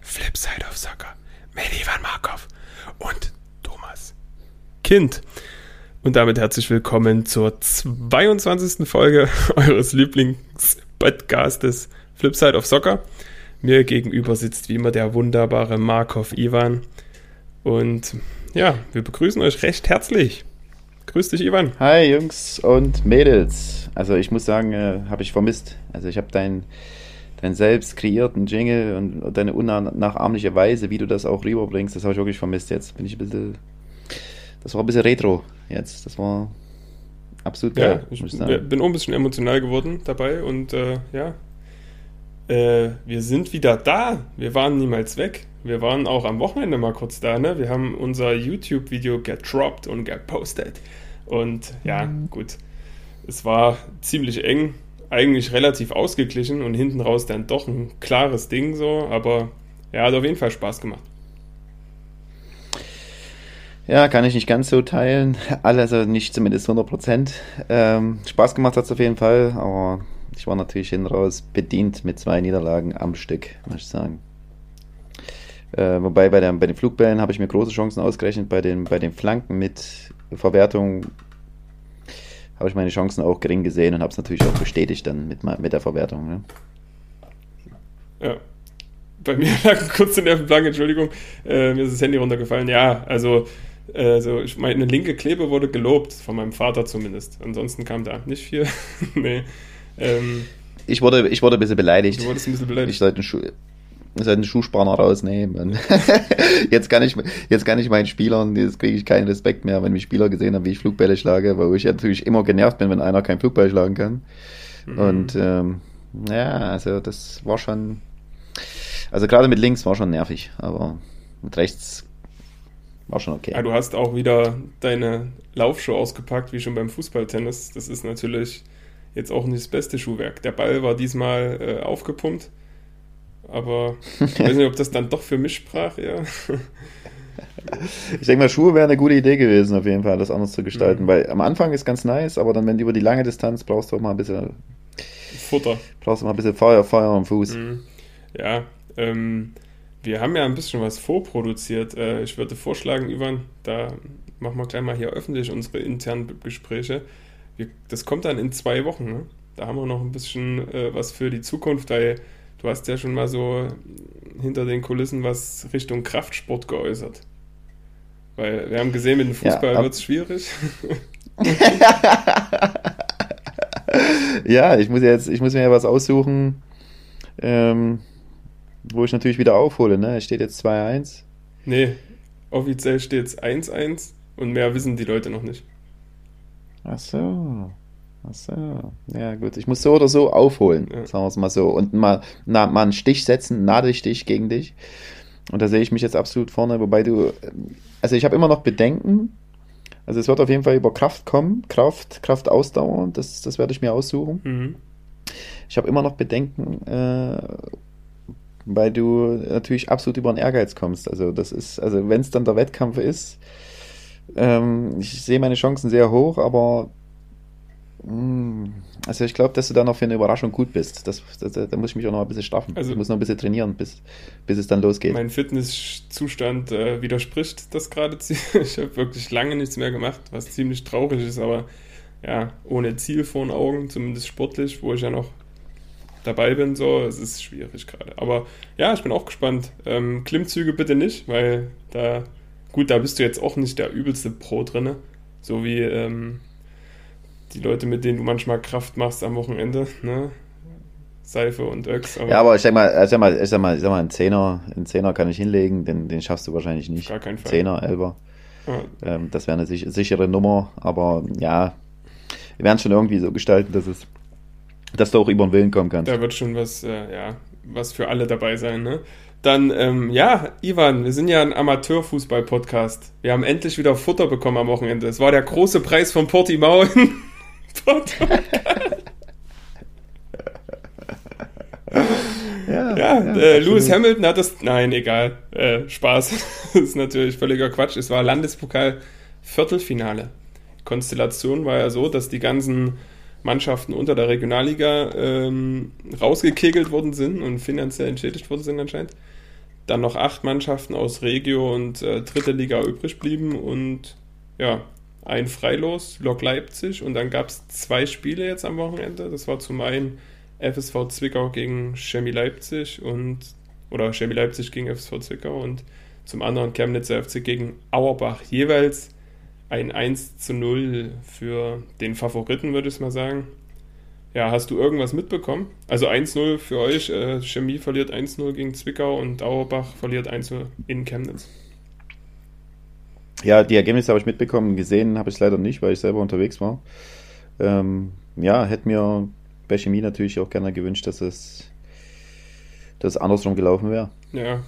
Flipside of Soccer mit Ivan Markov und Thomas Kind. Und damit herzlich willkommen zur 22. Folge eures Lieblingspodcastes Flipside of Soccer. Mir gegenüber sitzt wie immer der wunderbare Markov Ivan. Und ja, wir begrüßen euch recht herzlich. Grüß dich, Ivan. Hi, Jungs und Mädels. Also ich muss sagen, äh, habe ich vermisst. Also ich habe deinen dein selbst kreierten Jingle und deine unnachahmliche Weise, wie du das auch rüberbringst, das habe ich wirklich vermisst. Jetzt bin ich ein bisschen, das war ein bisschen retro jetzt. Das war absolut geil. Ja, ich, ich bin auch ein bisschen emotional geworden dabei und äh, ja, äh, wir sind wieder da. Wir waren niemals weg. Wir waren auch am Wochenende mal kurz da. Ne? Wir haben unser YouTube-Video gedroppt und gepostet. Und ja, gut. Es war ziemlich eng, eigentlich relativ ausgeglichen und hinten raus dann doch ein klares Ding so. Aber ja, hat auf jeden Fall Spaß gemacht. Ja, kann ich nicht ganz so teilen. Also nicht zumindest 100 Prozent. Ähm, Spaß gemacht hat es auf jeden Fall, aber ich war natürlich hinten raus bedient mit zwei Niederlagen am Stück, muss ich sagen. Äh, wobei bei, der, bei den Flugbällen habe ich mir große Chancen ausgerechnet. Bei den, bei den Flanken mit Verwertung habe ich meine Chancen auch gering gesehen und habe es natürlich auch bestätigt dann mit, mit der Verwertung. Ne? Ja. Bei mir lag kurz in der Flanke, Entschuldigung, äh, mir ist das Handy runtergefallen. Ja, also, also ich meine, eine linke Klebe wurde gelobt, von meinem Vater zumindest. Ansonsten kam da nicht viel. nee. Ähm, ich, wurde, ich wurde ein bisschen beleidigt. Du wurdest ein bisschen beleidigt. Ich sollte einen, Schuh, sollte einen Schuhspanner rausnehmen. jetzt, kann ich, jetzt kann ich meinen Spielern, jetzt kriege ich keinen Respekt mehr, wenn mich Spieler gesehen haben, wie ich Flugbälle schlage, weil ich natürlich immer genervt bin, wenn einer keinen Flugball schlagen kann. Mhm. Und ähm, ja, also das war schon, also gerade mit links war schon nervig, aber mit rechts war schon okay. Ja, du hast auch wieder deine Laufshow ausgepackt, wie schon beim Fußballtennis. Das ist natürlich jetzt auch nicht das beste Schuhwerk. Der Ball war diesmal äh, aufgepumpt, aber ich weiß nicht, ob das dann doch für mich sprach, ja. Ich denke mal, Schuhe wäre eine gute Idee gewesen, auf jeden Fall, das anders zu gestalten, mhm. weil am Anfang ist ganz nice, aber dann, wenn du über die lange Distanz brauchst du auch mal ein bisschen Futter. Brauchst du mal ein bisschen Feuer, Feuer am Fuß. Mhm. Ja, ähm, wir haben ja ein bisschen was vorproduziert. Äh, ich würde vorschlagen, Ivan, da machen wir gleich mal hier öffentlich unsere internen Gespräche wir, das kommt dann in zwei Wochen. Ne? Da haben wir noch ein bisschen äh, was für die Zukunft, weil du hast ja schon mal so hinter den Kulissen was Richtung Kraftsport geäußert. Weil wir haben gesehen, mit dem Fußball ja, wird es schwierig. ja, ich muss jetzt, ich muss mir ja was aussuchen, ähm, wo ich natürlich wieder aufhole. Ne? Es steht jetzt 2-1. Nee, offiziell steht es 1-1 und mehr wissen die Leute noch nicht. Ach so. Ach so. Ja, gut. Ich muss so oder so aufholen, ja. sagen wir es mal so. Und mal, na, mal einen Stich setzen, Nadelstich gegen dich. Und da sehe ich mich jetzt absolut vorne, wobei du. Also ich habe immer noch Bedenken. Also es wird auf jeden Fall über Kraft kommen. Kraft, Kraft, Ausdauer. Das, das werde ich mir aussuchen. Mhm. Ich habe immer noch Bedenken, äh, weil du natürlich absolut über den Ehrgeiz kommst. Also das ist, also wenn es dann der Wettkampf ist, ähm, ich sehe meine Chancen sehr hoch, aber also ich glaube, dass du da noch für eine Überraschung gut bist. Das, das, da muss ich mich auch noch ein bisschen straffen. Also ich muss noch ein bisschen trainieren, bis, bis es dann losgeht. Mein Fitnesszustand äh, widerspricht das gerade. Ich habe wirklich lange nichts mehr gemacht, was ziemlich traurig ist, aber ja, ohne Ziel vor den Augen, zumindest sportlich, wo ich ja noch dabei bin, so, es ist schwierig gerade. Aber ja, ich bin auch gespannt. Ähm, Klimmzüge bitte nicht, weil da Gut, da bist du jetzt auch nicht der übelste Pro drin, so wie ähm, die Leute, mit denen du manchmal Kraft machst am Wochenende, ne? Seife und Öx. Aber ja, aber ich sag mal, ich sag mal, ich sag mal, ich sag mal, einen Zehner, einen Zehner kann ich hinlegen, den, den schaffst du wahrscheinlich nicht. Gar keinen Fall. Zehner, Elber. Ja. Ähm, das wäre eine sich, sichere Nummer, aber ja, wir werden es schon irgendwie so gestalten, dass es, dass du auch über den Willen kommen kannst. Da wird schon was, äh, ja, was für alle dabei sein, ne? Dann, ähm, ja, Ivan, wir sind ja ein Amateurfußball-Podcast. Wir haben endlich wieder Futter bekommen am Wochenende. Es war der große Preis von Portimao Portugal. ja, ja, ja äh, Lewis Hamilton hat das. Nein, egal. Äh, Spaß. das ist natürlich völliger Quatsch. Es war Landespokal Viertelfinale. Konstellation war ja so, dass die ganzen Mannschaften unter der Regionalliga ähm, rausgekegelt worden sind und finanziell entschädigt worden sind anscheinend. Dann noch acht Mannschaften aus Regio und äh, dritte Liga übrig blieben und ja, ein Freilos, Lok Leipzig und dann gab es zwei Spiele jetzt am Wochenende. Das war zum einen FSV Zwickau gegen Chemie Leipzig und oder Chemie Leipzig gegen FSV Zwickau und zum anderen Chemnitzer FC gegen Auerbach. Jeweils ein 1 zu 0 für den Favoriten, würde ich mal sagen. Ja, hast du irgendwas mitbekommen? Also 1-0 für euch, äh, Chemie verliert 1-0 gegen Zwickau und Auerbach verliert 1-0 in Chemnitz. Ja, die Ergebnisse habe ich mitbekommen, gesehen habe ich es leider nicht, weil ich selber unterwegs war. Ähm, ja, hätte mir bei Chemie natürlich auch gerne gewünscht, dass es dass andersrum gelaufen wäre. Ja,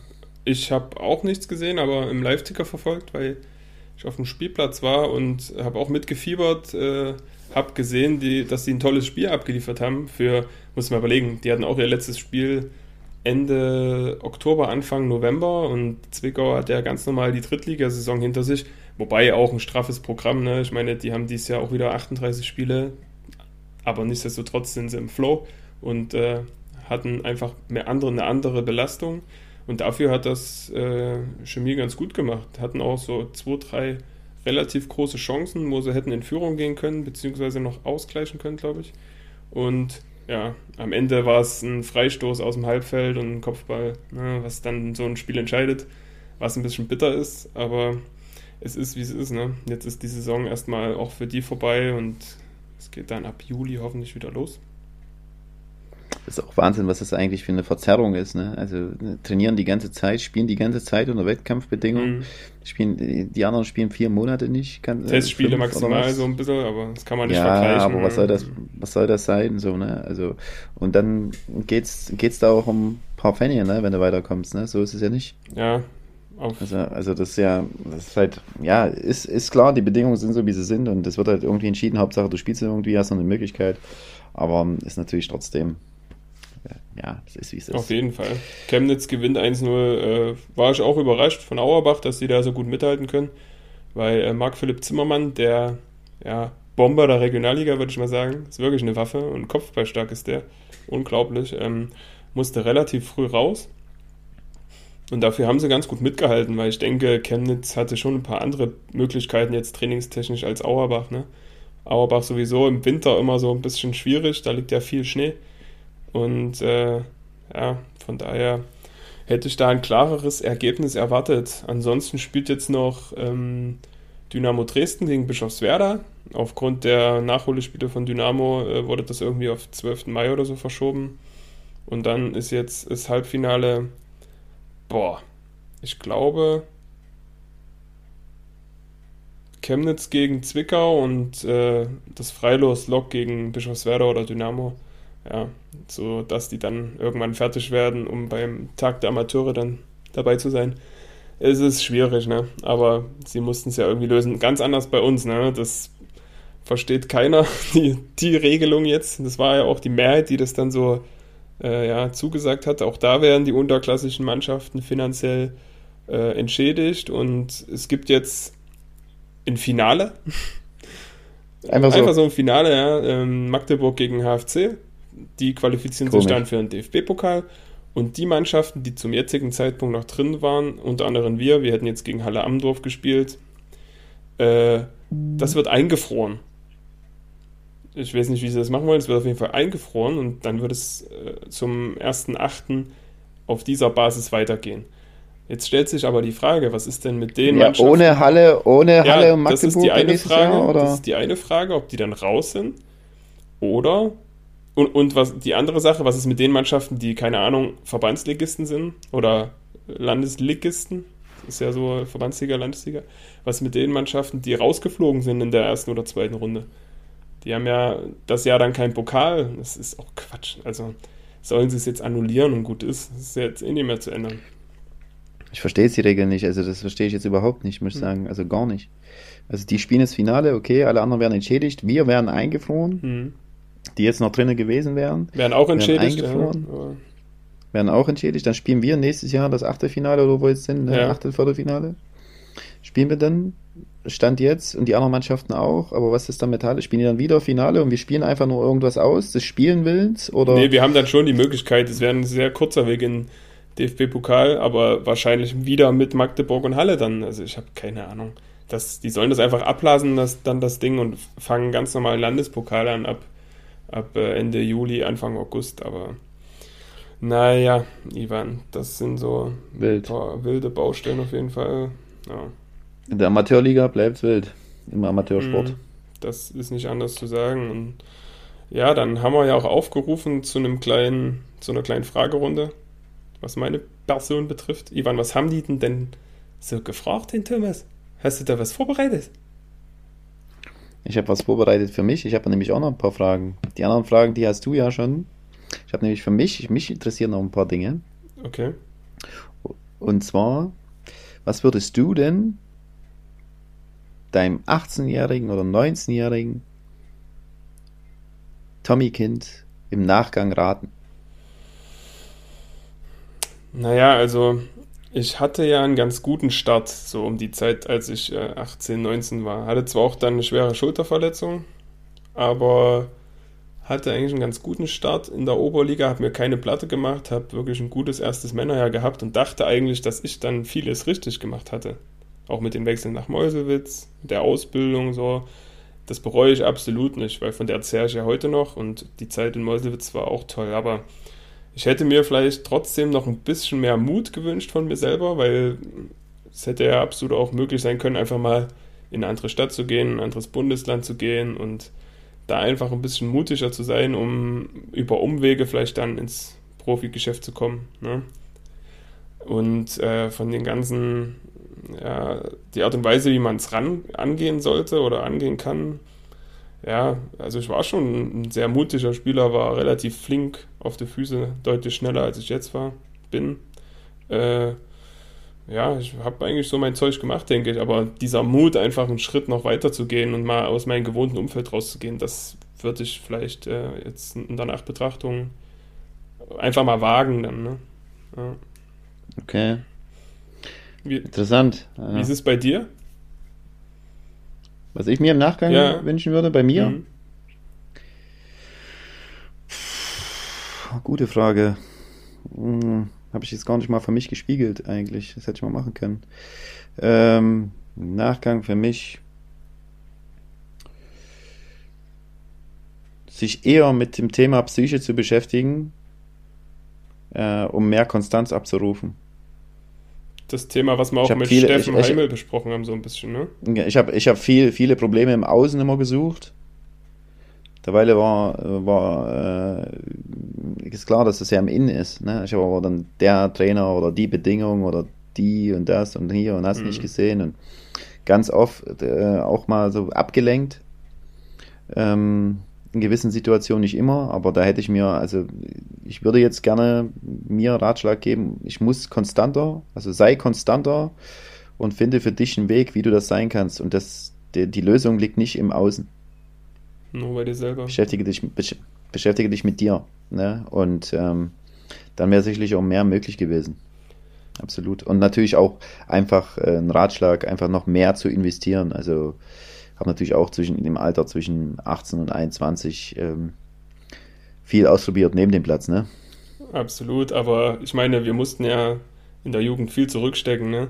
ich habe auch nichts gesehen, aber im Live-Ticker verfolgt, weil ich auf dem Spielplatz war und habe auch mitgefiebert, äh, habe gesehen, die, dass sie ein tolles Spiel abgeliefert haben. Für, muss man überlegen, die hatten auch ihr letztes Spiel Ende Oktober, Anfang November und Zwickau hat ja ganz normal die Drittligasaison hinter sich, wobei auch ein straffes Programm. Ne? Ich meine, die haben dieses Jahr auch wieder 38 Spiele, aber nichtsdestotrotz sind sie im Flow und äh, hatten einfach mehr andere, eine andere Belastung. Und dafür hat das äh, Chemie ganz gut gemacht. Hatten auch so zwei, drei relativ große Chancen, wo sie hätten in Führung gehen können, beziehungsweise noch ausgleichen können, glaube ich. Und ja, am Ende war es ein Freistoß aus dem Halbfeld und ein Kopfball, ne, was dann so ein Spiel entscheidet, was ein bisschen bitter ist, aber es ist, wie es ist. Ne? Jetzt ist die Saison erstmal auch für die vorbei und es geht dann ab Juli hoffentlich wieder los. Das ist auch Wahnsinn, was das eigentlich für eine Verzerrung ist. Ne? Also ne, trainieren die ganze Zeit, spielen die ganze Zeit unter Wettkampfbedingungen. Mhm. Spielen, die anderen spielen vier Monate nicht. Kann, äh, Testspiele maximal so ein bisschen, aber das kann man nicht ja, vergleichen. aber was soll das, was soll das sein? So, ne? also, und dann geht es da auch um ein paar Pfennige, ne? wenn du weiterkommst. Ne? So ist es ja nicht. Ja, also, also das ist ja, das ist halt, ja, ist, ist klar, die Bedingungen sind so, wie sie sind und das wird halt irgendwie entschieden. Hauptsache, du spielst irgendwie, hast noch eine Möglichkeit. Aber ist natürlich trotzdem ja, es ist wie es ist. Auf jeden Fall. Chemnitz gewinnt 1-0. Äh, war ich auch überrascht von Auerbach, dass sie da so gut mithalten können. Weil äh, Marc-Philipp Zimmermann, der ja, Bomber der Regionalliga, würde ich mal sagen, ist wirklich eine Waffe und kopfballstark ist der. Unglaublich. Ähm, musste relativ früh raus. Und dafür haben sie ganz gut mitgehalten, weil ich denke, Chemnitz hatte schon ein paar andere Möglichkeiten jetzt trainingstechnisch als Auerbach. Ne? Auerbach sowieso im Winter immer so ein bisschen schwierig, da liegt ja viel Schnee. Und äh, ja, von daher hätte ich da ein klareres Ergebnis erwartet. Ansonsten spielt jetzt noch ähm, Dynamo Dresden gegen Bischofswerda. Aufgrund der Nachholspiele von Dynamo äh, wurde das irgendwie auf 12. Mai oder so verschoben. Und dann ist jetzt das Halbfinale, boah, ich glaube, Chemnitz gegen Zwickau und äh, das Freilos Lok gegen Bischofswerda oder Dynamo ja, so dass die dann irgendwann fertig werden, um beim Tag der Amateure dann dabei zu sein. Es ist schwierig, ne? Aber sie mussten es ja irgendwie lösen. Ganz anders bei uns, ne? Das versteht keiner, die, die Regelung jetzt. Das war ja auch die Mehrheit, die das dann so äh, ja, zugesagt hat. Auch da werden die unterklassischen Mannschaften finanziell äh, entschädigt und es gibt jetzt ein Finale. Einfach so. Einfach so ein Finale, ja. Ähm, Magdeburg gegen HFC die qualifizieren Komisch. sich dann für den DFB-Pokal. Und die Mannschaften, die zum jetzigen Zeitpunkt noch drin waren, unter anderem wir, wir hätten jetzt gegen Halle Amdorf gespielt, äh, das wird eingefroren. Ich weiß nicht, wie sie das machen wollen, es wird auf jeden Fall eingefroren und dann wird es äh, zum 1.8. auf dieser Basis weitergehen. Jetzt stellt sich aber die Frage, was ist denn mit den ja, Mannschaften? Ohne Halle, ohne Halle ja, und Magdeburg das ist die eine Frage, Jahr, Das ist die eine Frage, ob die dann raus sind oder und, und was die andere Sache, was ist mit den Mannschaften, die, keine Ahnung, Verbandsligisten sind oder Landesligisten? Das ist ja so Verbandsliga, Landesliga. Was ist mit den Mannschaften, die rausgeflogen sind in der ersten oder zweiten Runde? Die haben ja das Jahr dann keinen Pokal. Das ist auch Quatsch. Also sollen sie es jetzt annullieren und gut ist. Das ist jetzt eh nicht mehr zu ändern. Ich verstehe jetzt die Regel nicht. Also das verstehe ich jetzt überhaupt nicht, muss ich hm. sagen. Also gar nicht. Also die spielen das Finale, okay, alle anderen werden entschädigt. Wir werden eingefroren. Hm die jetzt noch drinnen gewesen wären. Werden auch entschädigt. Werden, ja, werden auch entschädigt. Dann spielen wir nächstes Jahr das Achtelfinale oder wo wir jetzt sind, ne? ja. Achtelviertelfinale. spielen wir dann Stand jetzt und die anderen Mannschaften auch, aber was ist dann mit Halle? Spielen die dann wieder Finale und wir spielen einfach nur irgendwas aus, des Spielen willens? Oder? Nee, wir haben dann schon die Möglichkeit, es wäre ein sehr kurzer Weg in DFB-Pokal, aber wahrscheinlich wieder mit Magdeburg und Halle dann. Also ich habe keine Ahnung. Das, die sollen das einfach ablassen, das, dann das Ding und fangen ganz normal Landespokal an ab, ab äh, Ende Juli, Anfang August, aber naja, Ivan, das sind so Wild. wilde Baustellen auf jeden Fall. Ja. In der Amateurliga bleibt es wild. Im Amateursport. Mhm. Das ist nicht anders zu sagen. Und ja, dann haben wir ja auch aufgerufen zu einem kleinen, zu einer kleinen Fragerunde, was meine Person betrifft. Ivan, was haben die denn, denn so gefragt, den Thomas? Hast du da was vorbereitet? Ich habe was vorbereitet für mich. Ich habe nämlich auch noch ein paar Fragen. Die anderen Fragen, die hast du ja schon. Ich habe nämlich für mich, mich interessieren noch ein paar Dinge. Okay. Und zwar, was würdest du denn deinem 18-jährigen oder 19-jährigen Tommy-Kind im Nachgang raten? Naja, also ich hatte ja einen ganz guten Start, so um die Zeit, als ich äh, 18, 19 war. Hatte zwar auch dann eine schwere Schulterverletzung, aber hatte eigentlich einen ganz guten Start in der Oberliga, habe mir keine Platte gemacht, habe wirklich ein gutes erstes Männerjahr gehabt und dachte eigentlich, dass ich dann vieles richtig gemacht hatte. Auch mit den Wechseln nach Meuselwitz, der Ausbildung so. Das bereue ich absolut nicht, weil von der zehre ich ja heute noch und die Zeit in Meuselwitz war auch toll. Aber ich hätte mir vielleicht trotzdem noch ein bisschen mehr Mut gewünscht von mir selber, weil es hätte ja absolut auch möglich sein können, einfach mal in eine andere Stadt zu gehen, in ein anderes Bundesland zu gehen und da einfach ein bisschen mutiger zu sein, um über Umwege vielleicht dann ins Profigeschäft zu kommen. Ne? Und äh, von den ganzen, ja, die Art und Weise, wie man es angehen sollte oder angehen kann, ja, also ich war schon ein sehr mutiger Spieler, war relativ flink auf die Füße, deutlich schneller als ich jetzt war, bin. Äh, ja, ich habe eigentlich so mein Zeug gemacht, denke ich, aber dieser Mut, einfach einen Schritt noch weiter zu gehen und mal aus meinem gewohnten Umfeld rauszugehen, das würde ich vielleicht äh, jetzt in der Nachbetrachtung einfach mal wagen dann, ne? Ja. Okay. Wie, Interessant. Wie ist es bei dir? Was ich mir im Nachgang ja. wünschen würde, bei mir? Mhm. Gute Frage. Hm, Habe ich jetzt gar nicht mal für mich gespiegelt, eigentlich. Das hätte ich mal machen können. Ähm, Nachgang für mich. Sich eher mit dem Thema Psyche zu beschäftigen, äh, um mehr Konstanz abzurufen das Thema, was wir auch mit viele, Steffen ich, ich, Heimel besprochen haben, so ein bisschen, ne? Ich habe ich hab viel, viele Probleme im Außen immer gesucht. Derweil war, war äh, ist klar, dass das ja im Innen ist. Ne? Ich habe aber dann der Trainer oder die Bedingung oder die und das und hier und hast mhm. nicht gesehen und ganz oft äh, auch mal so abgelenkt. Ähm, in gewissen Situationen nicht immer, aber da hätte ich mir, also ich würde jetzt gerne mir Ratschlag geben, ich muss konstanter, also sei konstanter und finde für dich einen Weg, wie du das sein kannst. Und das, die, die Lösung liegt nicht im Außen. Nur bei dir selber. Beschäftige dich, beschäftige dich mit dir. Ne? Und ähm, dann wäre sicherlich auch mehr möglich gewesen. Absolut. Und natürlich auch einfach äh, ein Ratschlag, einfach noch mehr zu investieren. Also habe natürlich auch zwischen dem Alter zwischen 18 und 21 ähm, viel ausprobiert neben dem Platz, ne? Absolut, aber ich meine, wir mussten ja in der Jugend viel zurückstecken, ne?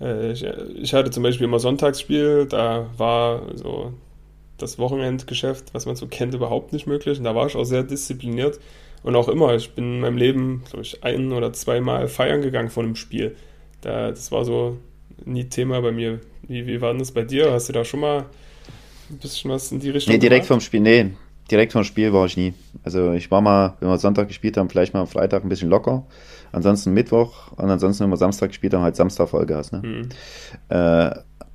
Äh, ich, ich hatte zum Beispiel immer Sonntagsspiel, da war so das Wochenendgeschäft, was man so kennt, überhaupt nicht möglich. Und da war ich auch sehr diszipliniert. Und auch immer, ich bin in meinem Leben, glaube ich, ein oder zweimal feiern gegangen vor einem Spiel. Da, das war so nie Thema bei mir. Wie, wie war denn das bei dir? Hast du da schon mal ein bisschen was in die Richtung? Nee, direkt gemacht? vom Spiel, nee, direkt vom Spiel war ich nie. Also ich war mal, wenn wir Sonntag gespielt haben, vielleicht mal am Freitag ein bisschen locker. Ansonsten Mittwoch und ansonsten, wenn wir Samstag gespielt haben, halt Samstag Vollgas. Ne? Mhm. Äh,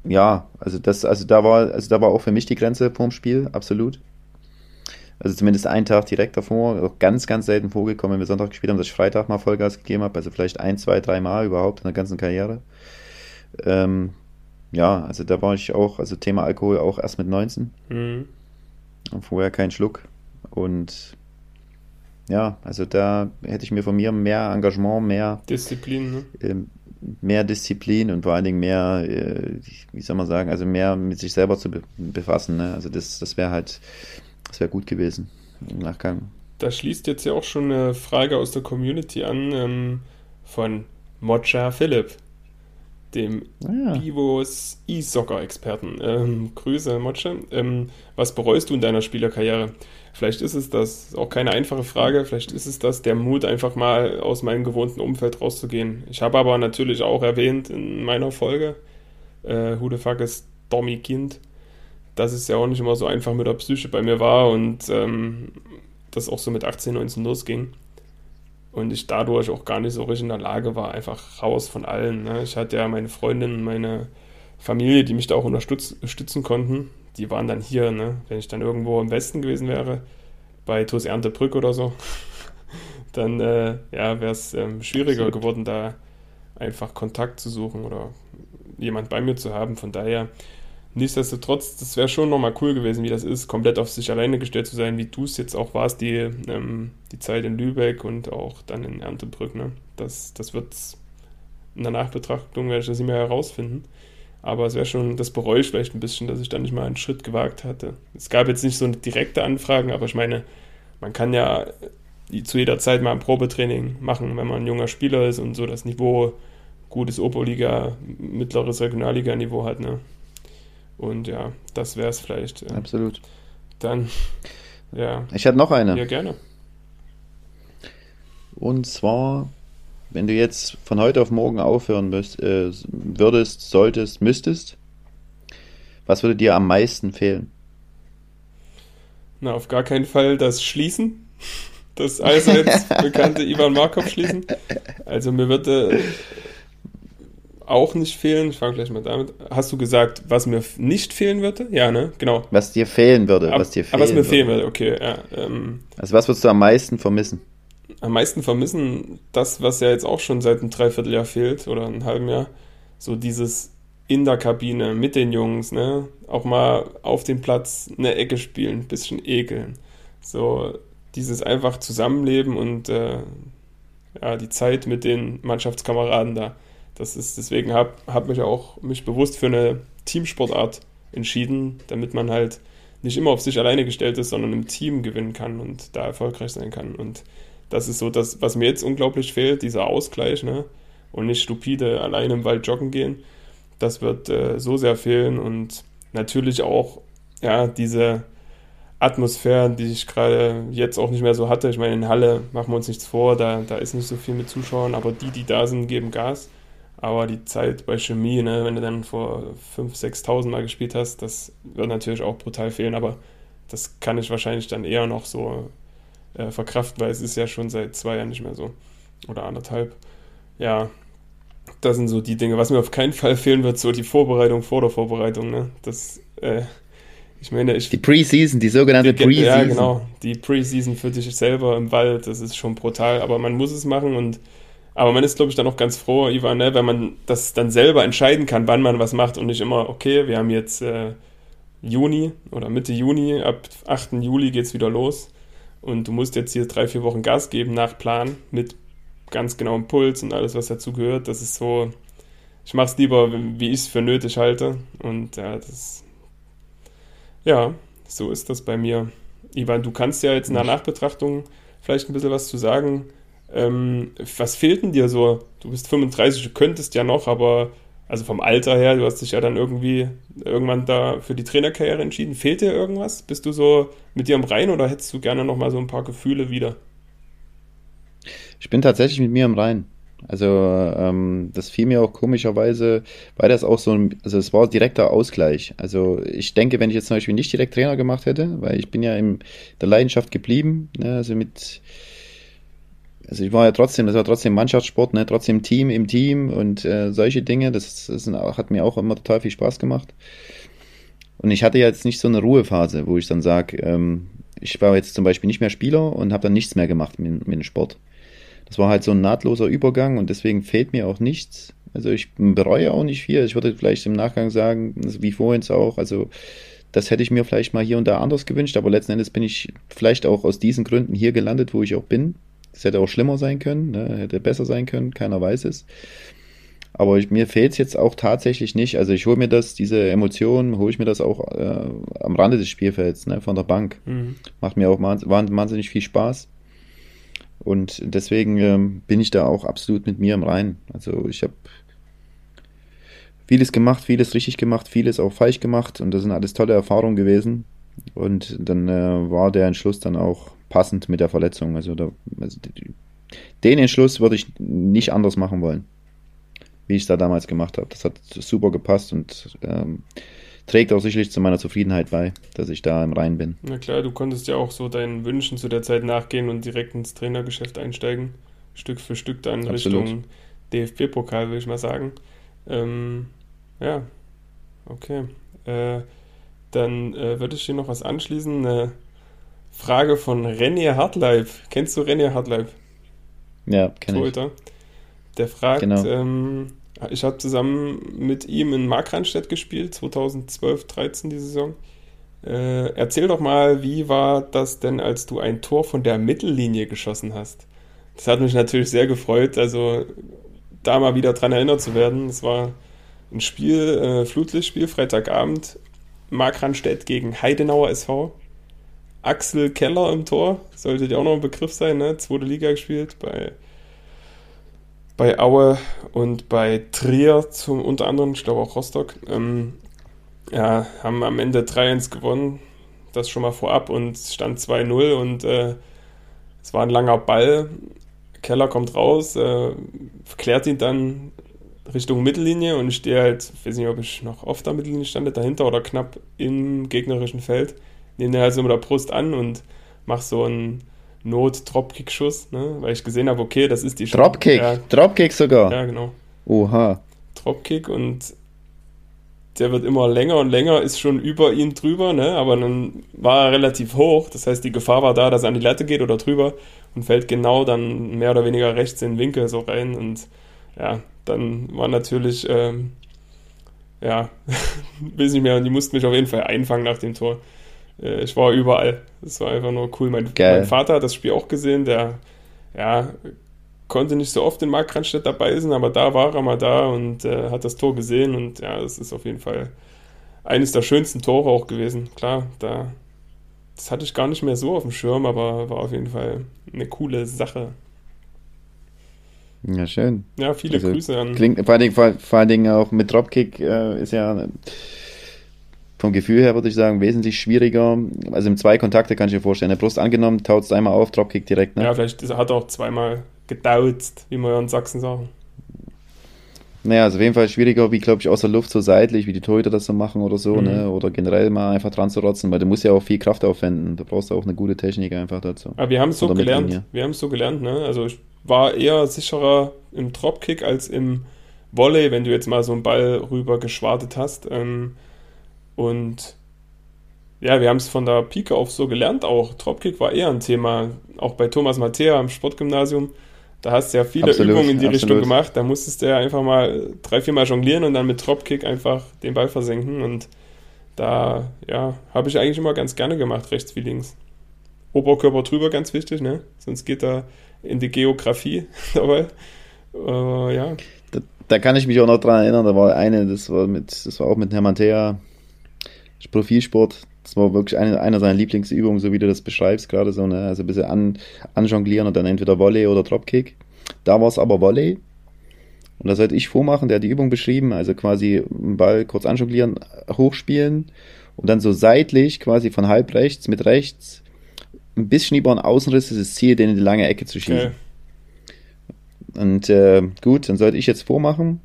ja, also das, also da war, also da war auch für mich die Grenze vorm Spiel, absolut. Also zumindest einen Tag direkt davor, auch ganz, ganz selten vorgekommen, wenn wir Sonntag gespielt haben, dass ich Freitag mal Vollgas gegeben habe, also vielleicht ein, zwei, drei Mal überhaupt in der ganzen Karriere. Ähm, ja, also da war ich auch, also Thema Alkohol auch erst mit 19. Mhm. Und vorher kein Schluck. Und ja, also da hätte ich mir von mir mehr Engagement, mehr Disziplin, ne? ähm, mehr Disziplin und vor allen Dingen mehr, äh, wie soll man sagen, also mehr mit sich selber zu befassen. Ne? Also das, das wäre halt, das wäre gut gewesen im Nachgang. Da schließt jetzt ja auch schon eine Frage aus der Community an ähm, von Mocha Philipp, dem ah, ja. Bivos E-Soccer-Experten. Ähm, Grüße, Mocha. Ähm, was bereust du in deiner Spielerkarriere? Vielleicht ist es das, auch keine einfache Frage, vielleicht ist es das, der Mut, einfach mal aus meinem gewohnten Umfeld rauszugehen. Ich habe aber natürlich auch erwähnt in meiner Folge, äh, Who the fuck ist Tommy Kind, dass es ja auch nicht immer so einfach mit der Psyche bei mir war und ähm, das auch so mit 18, 19 losging. Und ich dadurch auch gar nicht so richtig in der Lage war, einfach raus von allen. Ne? Ich hatte ja meine Freundin, meine Familie, die mich da auch unterstützen konnten die waren dann hier, ne? Wenn ich dann irgendwo im Westen gewesen wäre, bei TuS Erntebrück oder so, dann äh, ja, wäre es ähm, schwieriger geworden, da einfach Kontakt zu suchen oder jemand bei mir zu haben. Von daher, nichtsdestotrotz, das wäre schon nochmal cool gewesen, wie das ist, komplett auf sich alleine gestellt zu sein, wie du es jetzt auch warst, die, ähm, die Zeit in Lübeck und auch dann in Erntebrück. Ne? Das, das wird in der Nachbetrachtung, werde ich das nicht mehr herausfinden. Aber es wäre schon, das bereue ich vielleicht ein bisschen, dass ich da nicht mal einen Schritt gewagt hatte. Es gab jetzt nicht so direkte Anfragen, aber ich meine, man kann ja zu jeder Zeit mal ein Probetraining machen, wenn man ein junger Spieler ist und so das Niveau gutes Oberliga, mittleres Regionalliga-Niveau hat. Ne? Und ja, das wäre es vielleicht. Ja. Absolut. Dann, ja. Ich hätte noch eine. Ja, gerne. Und zwar wenn du jetzt von heute auf morgen aufhören müsst, äh, würdest, solltest, müsstest, was würde dir am meisten fehlen? Na, auf gar keinen Fall das Schließen. Das allseits bekannte Ivan Markov schließen. Also mir würde auch nicht fehlen. Ich fange gleich mal damit. Hast du gesagt, was mir nicht fehlen würde? Ja, ne? Genau. Was dir fehlen würde. Ab, was dir fehlen was mir würde. fehlen würde, okay. Ja, ähm, also was würdest du am meisten vermissen? Am meisten vermissen, das, was ja jetzt auch schon seit einem Dreivierteljahr fehlt oder einem halben Jahr, so dieses in der Kabine mit den Jungs, ne, auch mal auf dem Platz eine Ecke spielen, ein bisschen ekeln. So dieses einfach Zusammenleben und äh, ja, die Zeit mit den Mannschaftskameraden da. Das ist, deswegen habe hab mich auch mich bewusst für eine Teamsportart entschieden, damit man halt nicht immer auf sich alleine gestellt ist, sondern im Team gewinnen kann und da erfolgreich sein kann. Und das ist so das, was mir jetzt unglaublich fehlt, dieser Ausgleich, ne? Und nicht stupide allein im Wald joggen gehen. Das wird äh, so sehr fehlen und natürlich auch, ja, diese Atmosphäre, die ich gerade jetzt auch nicht mehr so hatte. Ich meine, in Halle machen wir uns nichts vor, da, da ist nicht so viel mit Zuschauern, aber die, die da sind, geben Gas. Aber die Zeit bei Chemie, ne, wenn du dann vor 5.000, 6.000 Mal gespielt hast, das wird natürlich auch brutal fehlen, aber das kann ich wahrscheinlich dann eher noch so äh, verkraften, weil es ist ja schon seit zwei Jahren nicht mehr so. Oder anderthalb. Ja, das sind so die Dinge. Was mir auf keinen Fall fehlen wird, so die Vorbereitung vor der Vorbereitung. Ne? Das, äh, ich meine, ich. Die Preseason, die sogenannte Preseason. Ja, genau. Die Preseason für dich selber im Wald, das ist schon brutal, aber man muss es machen und. Aber man ist, glaube ich, dann auch ganz froh, Ivan, ne, wenn man das dann selber entscheiden kann, wann man was macht und nicht immer, okay, wir haben jetzt äh, Juni oder Mitte Juni, ab 8. Juli geht es wieder los und du musst jetzt hier drei, vier Wochen Gas geben nach Plan mit ganz genauem Puls und alles, was dazu gehört. Das ist so, ich mache es lieber, wie ich es für nötig halte. Und ja, das, ja, so ist das bei mir. Ivan, du kannst ja jetzt in der Nachbetrachtung vielleicht ein bisschen was zu sagen. Ähm, was fehlt denn dir so? Du bist 35, du könntest ja noch, aber also vom Alter her, du hast dich ja dann irgendwie irgendwann da für die Trainerkarriere entschieden. Fehlt dir irgendwas? Bist du so mit dir am Rein oder hättest du gerne nochmal so ein paar Gefühle wieder? Ich bin tatsächlich mit mir am Rein. Also ähm, das fiel mir auch komischerweise, weil das auch so ein, also es war direkter Ausgleich. Also ich denke, wenn ich jetzt zum Beispiel nicht direkt Trainer gemacht hätte, weil ich bin ja in der Leidenschaft geblieben, ne, also mit also ich war ja trotzdem, das war trotzdem Mannschaftssport, ne, trotzdem Team im Team und äh, solche Dinge, das, das hat mir auch immer total viel Spaß gemacht. Und ich hatte jetzt nicht so eine Ruhephase, wo ich dann sage, ähm, ich war jetzt zum Beispiel nicht mehr Spieler und habe dann nichts mehr gemacht mit, mit dem Sport. Das war halt so ein nahtloser Übergang und deswegen fehlt mir auch nichts. Also ich bereue auch nicht viel. Ich würde vielleicht im Nachgang sagen, wie vorhin auch, also das hätte ich mir vielleicht mal hier und da anders gewünscht, aber letzten Endes bin ich vielleicht auch aus diesen Gründen hier gelandet, wo ich auch bin. Es hätte auch schlimmer sein können, ne? hätte besser sein können, keiner weiß es. Aber ich, mir fehlt es jetzt auch tatsächlich nicht. Also ich hole mir das, diese Emotionen, hole ich mir das auch äh, am Rande des Spielfelds, ne, von der Bank. Mhm. Macht mir auch wahnsinnig viel Spaß. Und deswegen ähm, bin ich da auch absolut mit mir im Reinen. Also ich habe vieles gemacht, vieles richtig gemacht, vieles auch falsch gemacht und das sind alles tolle Erfahrungen gewesen. Und dann äh, war der Entschluss dann auch passend mit der Verletzung. Also, da, also den Entschluss würde ich nicht anders machen wollen wie ich es da damals gemacht habe. Das hat super gepasst und ähm, trägt auch sicherlich zu meiner Zufriedenheit bei, dass ich da im Rhein bin. Na klar, du konntest ja auch so deinen Wünschen zu der Zeit nachgehen und direkt ins Trainergeschäft einsteigen. Stück für Stück dann Absolut. Richtung DFB-Pokal, würde ich mal sagen. Ähm, ja, okay. Äh, dann äh, würde ich hier noch was anschließen. Eine Frage von Renier Hartleib. Kennst du Renier Hartleib? Ja, kenne ich. Der fragt, genau. ähm, ich habe zusammen mit ihm in Markranstädt gespielt, 2012, 13 die Saison. Äh, erzähl doch mal, wie war das denn, als du ein Tor von der Mittellinie geschossen hast? Das hat mich natürlich sehr gefreut, also da mal wieder dran erinnert zu werden. Es war ein Spiel, äh, Flutlichtspiel, Freitagabend, Markranstädt gegen Heidenauer SV. Axel Keller im Tor, sollte dir auch noch ein Begriff sein, ne? Zweite Liga gespielt bei bei Aue und bei Trier zum unter anderem, ich glaube auch Rostock. Ähm, ja, haben am Ende 3-1 gewonnen. Das schon mal vorab und stand 2-0 und äh, es war ein langer Ball. Keller kommt raus, äh, klärt ihn dann Richtung Mittellinie und ich stehe halt, ich weiß nicht, ob ich noch auf der Mittellinie stand, dahinter oder knapp im gegnerischen Feld. Nehme den halt so mit der Brust an und mach so ein Not-Dropkick-Schuss, ne? weil ich gesehen habe, okay, das ist die Dropkick, ja, Dropkick sogar. Ja, genau. Oha. Dropkick und der wird immer länger und länger, ist schon über ihn drüber, ne? aber dann war er relativ hoch, das heißt, die Gefahr war da, dass er an die Latte geht oder drüber und fällt genau dann mehr oder weniger rechts in den Winkel so rein und ja, dann war natürlich, ähm, ja, weiß nicht mehr, die mussten mich auf jeden Fall einfangen nach dem Tor. Äh, ich war überall. Das war einfach nur cool. Mein, mein, Vater hat das Spiel auch gesehen, der ja, konnte nicht so oft in Mark Randstedt dabei sein, aber da war er mal da und äh, hat das Tor gesehen und ja, das ist auf jeden Fall eines der schönsten Tore auch gewesen. Klar, da das hatte ich gar nicht mehr so auf dem Schirm, aber war auf jeden Fall eine coole Sache. Ja, schön. Ja, viele also, Grüße an. Klingt vor allen, Dingen, vor, vor allen Dingen auch mit Dropkick äh, ist ja vom Gefühl her würde ich sagen, wesentlich schwieriger. Also im zwei Kontakte kann ich dir vorstellen. Der Brust angenommen, taut es einmal auf, Dropkick direkt. Ne? Ja, vielleicht hat er auch zweimal gedauzt, wie wir in Sachsen sagen. Naja, also auf jeden Fall schwieriger, wie glaube ich aus der Luft so seitlich, wie die Torhüter das so machen oder so, mhm. ne? Oder generell mal einfach dran zu rotzen, weil du musst ja auch viel Kraft aufwenden. Du brauchst auch eine gute Technik einfach dazu. Aber wir haben es so gelernt. Wir haben es so gelernt, ne? Also ich war eher sicherer im Dropkick als im Volley, wenn du jetzt mal so einen Ball rüber geschwartet hast. Ähm, und ja, wir haben es von der Pike auf so gelernt auch. Dropkick war eher ein Thema, auch bei Thomas Mattea am Sportgymnasium. Da hast du ja viele absolut, Übungen in die absolut. Richtung gemacht. Da musstest du ja einfach mal drei, vier Mal jonglieren und dann mit Dropkick einfach den Ball versenken. Und da, ja, habe ich eigentlich immer ganz gerne gemacht, rechts wie links. Oberkörper drüber, ganz wichtig, ne? Sonst geht er in die Geografie dabei. Äh, ja. Da, da, kann ich mich auch noch dran erinnern, da war eine, das war mit, das war auch mit Herrn Mantea, Profilsport, das war wirklich eine, eine seiner Lieblingsübungen, so wie du das beschreibst, gerade so, ne? also ein bisschen an, anjonglieren und dann entweder Volley oder Dropkick. Da war es aber Volley. Und das sollte ich vormachen, der hat die Übung beschrieben, also quasi einen Ball kurz anjonglieren, hochspielen und dann so seitlich, quasi von halb rechts mit rechts, ein bisschen über den Außenriss ist das Ziel, den in die lange Ecke zu schießen. Okay. Und äh, gut, dann sollte ich jetzt vormachen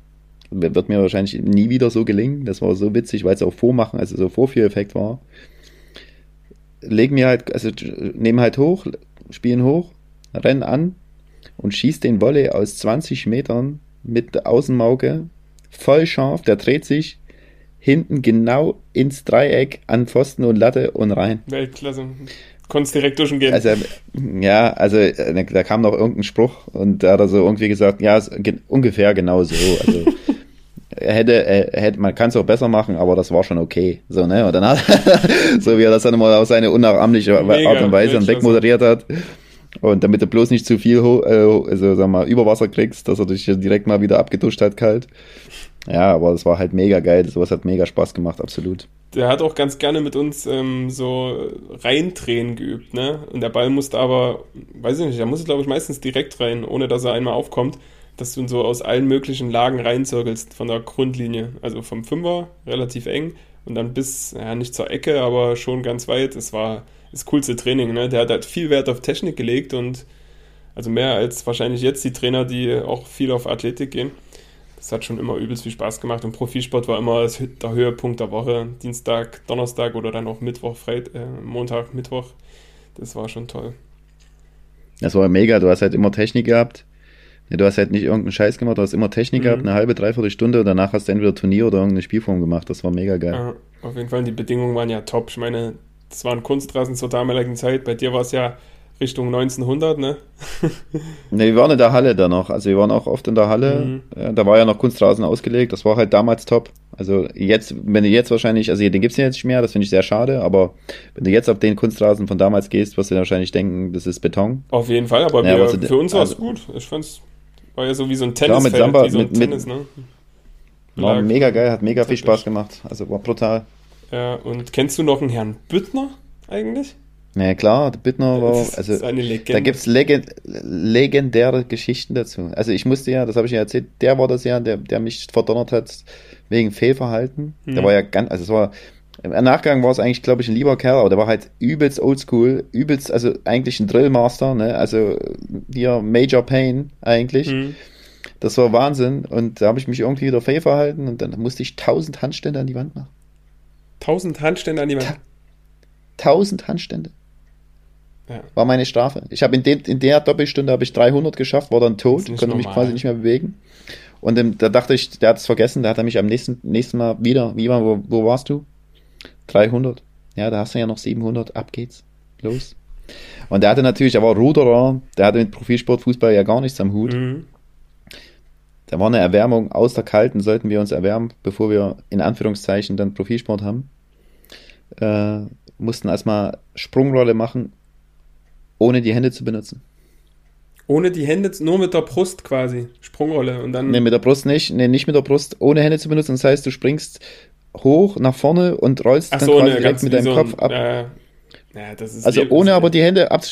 wird mir wahrscheinlich nie wieder so gelingen. Das war so witzig, weil es auch Vormachen, also so Vorführeffekt war. Leg mir halt, also nehme halt hoch, spielen hoch, renn an und schieß den Wolle aus 20 Metern mit der Außenmauge voll scharf. Der dreht sich hinten genau ins Dreieck an Pfosten und Latte und rein. Weltklasse. Konntest direkt duschen Also, ja, also da kam noch irgendein Spruch und da hat er so irgendwie gesagt, ja, ungefähr genau so. Also hätte, er hätte, man kann es auch besser machen, aber das war schon okay. So, ne? Und dann hat, so wie er das dann mal auf seine unnachahmliche Art und Weise dann wegmoderiert hat. Und damit du bloß nicht zu viel äh, also, sag mal, Überwasser kriegst, dass er dich direkt mal wieder abgeduscht hat kalt. Ja, aber das war halt mega geil. Sowas hat mega Spaß gemacht, absolut. Der hat auch ganz gerne mit uns ähm, so reindrehen geübt, ne? Und der Ball musste aber, weiß ich nicht, der musste, glaube ich, meistens direkt rein, ohne dass er einmal aufkommt, dass du so aus allen möglichen Lagen reinzirkelst von der Grundlinie. Also vom Fünfer, relativ eng, und dann bis, ja, nicht zur Ecke, aber schon ganz weit. Es war das coolste Training, ne? Der hat halt viel Wert auf Technik gelegt und also mehr als wahrscheinlich jetzt die Trainer, die auch viel auf Athletik gehen das hat schon immer übelst viel Spaß gemacht und Profisport war immer der Höhepunkt der Woche. Dienstag, Donnerstag oder dann auch Mittwoch, Freit äh, Montag, Mittwoch. Das war schon toll. Das war mega. Du hast halt immer Technik gehabt. Du hast halt nicht irgendeinen Scheiß gemacht, du hast immer Technik mhm. gehabt, eine halbe, dreiviertel Stunde und danach hast du entweder Turnier oder irgendeine Spielform gemacht. Das war mega geil. Ja, auf jeden Fall, die Bedingungen waren ja top. Ich meine, das waren Kunstrasen zur damaligen Zeit. Bei dir war es ja Richtung 1900, ne? ne, wir waren in der Halle da noch. Also wir waren auch oft in der Halle. Mhm. Da war ja noch Kunstrasen ausgelegt. Das war halt damals top. Also jetzt, wenn du jetzt wahrscheinlich, also den gibt es ja jetzt nicht mehr, das finde ich sehr schade, aber wenn du jetzt auf den Kunstrasen von damals gehst, wirst du wahrscheinlich denken, das ist Beton. Auf jeden Fall, aber ja, wir, für uns war es also, gut. Ich fand's, war ja so wie so ein Tennisfeld, klar, mit Samba, so mit, Tennis, ne? War mega geil, hat mega viel Spaß gemacht. Also war brutal. Ja, und kennst du noch einen Herrn Büttner eigentlich? Ja klar, der Bittner war, also da gibt es legend, legendäre Geschichten dazu. Also ich musste ja, das habe ich ja erzählt, der war das ja, der, der mich verdonnert hat wegen Fehlverhalten. Mhm. Der war ja ganz, also es war, im Nachgang war es eigentlich, glaube ich, ein lieber Kerl, aber der war halt übelst oldschool, übelst, also eigentlich ein Drillmaster, ne, also hier Major Pain eigentlich. Mhm. Das war Wahnsinn und da habe ich mich irgendwie wieder fehlverhalten und dann musste ich tausend Handstände an die Wand machen. Tausend Handstände an die Wand? Ta tausend Handstände. Ja. War meine Strafe. Ich habe in, in der Doppelstunde habe ich 300 geschafft, war dann tot, konnte normal. mich quasi nicht mehr bewegen. Und im, da dachte ich, der hat es vergessen, da hat er mich am nächsten, nächsten Mal wieder, wie war, wo, wo warst du? 300. Ja, da hast du ja noch 700, ab geht's. Los. Und der hatte natürlich, er war Ruderer, der hatte mit Profilsportfußball ja gar nichts am Hut. Mhm. Da war eine Erwärmung aus der Kalten, sollten wir uns erwärmen, bevor wir in Anführungszeichen dann Profilsport haben. Äh, mussten erstmal Sprungrolle machen ohne die Hände zu benutzen. Ohne die Hände, nur mit der Brust quasi, Sprungrolle und dann. Ne, mit der Brust nicht, ne, nicht mit der Brust, ohne Hände zu benutzen. Das heißt, du springst hoch nach vorne und rollst Ach dann so, quasi ne, direkt mit deinem so Kopf ab. Äh, ja, also ohne aber die Hände ab.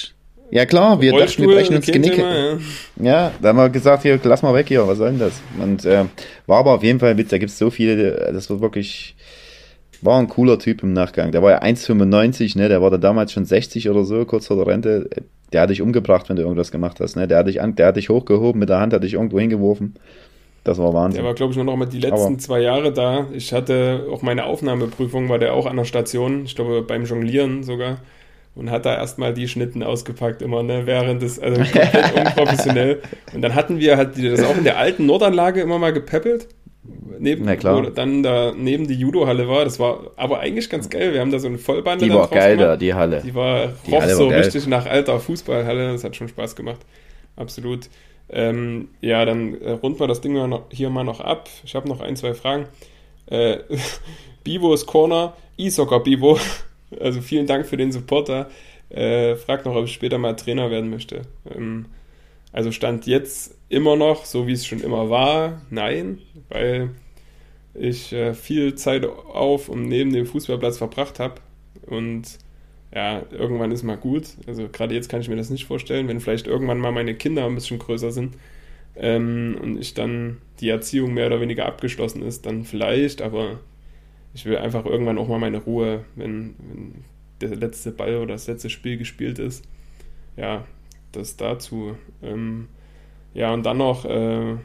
Ja klar, wir dachten, wir brechen uns Genick. Ja. ja, da haben wir gesagt, hier, lass mal weg hier, was soll denn das? Und äh, war aber auf jeden Fall Witz, da gibt es so viele, das war wirklich, war ein cooler Typ im Nachgang. Der war ja 1,95, ne? Der war da damals schon 60 oder so, kurz vor der Rente. Der hat dich umgebracht, wenn du irgendwas gemacht hast, ne? Der hat dich, an, der hat dich hochgehoben, mit der Hand hat dich irgendwo hingeworfen. Das war Wahnsinn. Der war, glaube ich, nur noch mal die letzten Aber zwei Jahre da. Ich hatte auch meine Aufnahmeprüfung, war der auch an der Station, ich glaube beim Jonglieren sogar. Und hat da erstmal die Schnitten ausgepackt, immer, ne, während des, also komplett unprofessionell. Und dann hatten wir halt das auch in der alten Nordanlage immer mal gepäppelt neben, Na klar. Wo dann da neben die Judo-Halle war. Das war aber eigentlich ganz geil. Wir haben da so eine Vollbande. Die war auch geil da, die Halle. Die war die Halle so war richtig nach alter Fußballhalle. Das hat schon Spaß gemacht. Absolut. Ähm, ja, dann äh, runden wir das Ding hier mal noch ab. Ich habe noch ein, zwei Fragen. Äh, Bivos Corner, E-Soccer Bivo. Also vielen Dank für den Supporter. Äh, fragt noch, ob ich später mal Trainer werden möchte. Ähm, also stand jetzt immer noch, so wie es schon immer war, nein, weil ich äh, viel Zeit auf und neben dem Fußballplatz verbracht habe. Und ja, irgendwann ist mal gut. Also gerade jetzt kann ich mir das nicht vorstellen, wenn vielleicht irgendwann mal meine Kinder ein bisschen größer sind ähm, und ich dann die Erziehung mehr oder weniger abgeschlossen ist, dann vielleicht, aber ich will einfach irgendwann auch mal meine Ruhe, wenn, wenn der letzte Ball oder das letzte Spiel gespielt ist. Ja, das dazu. Ähm, ja, und dann noch, äh,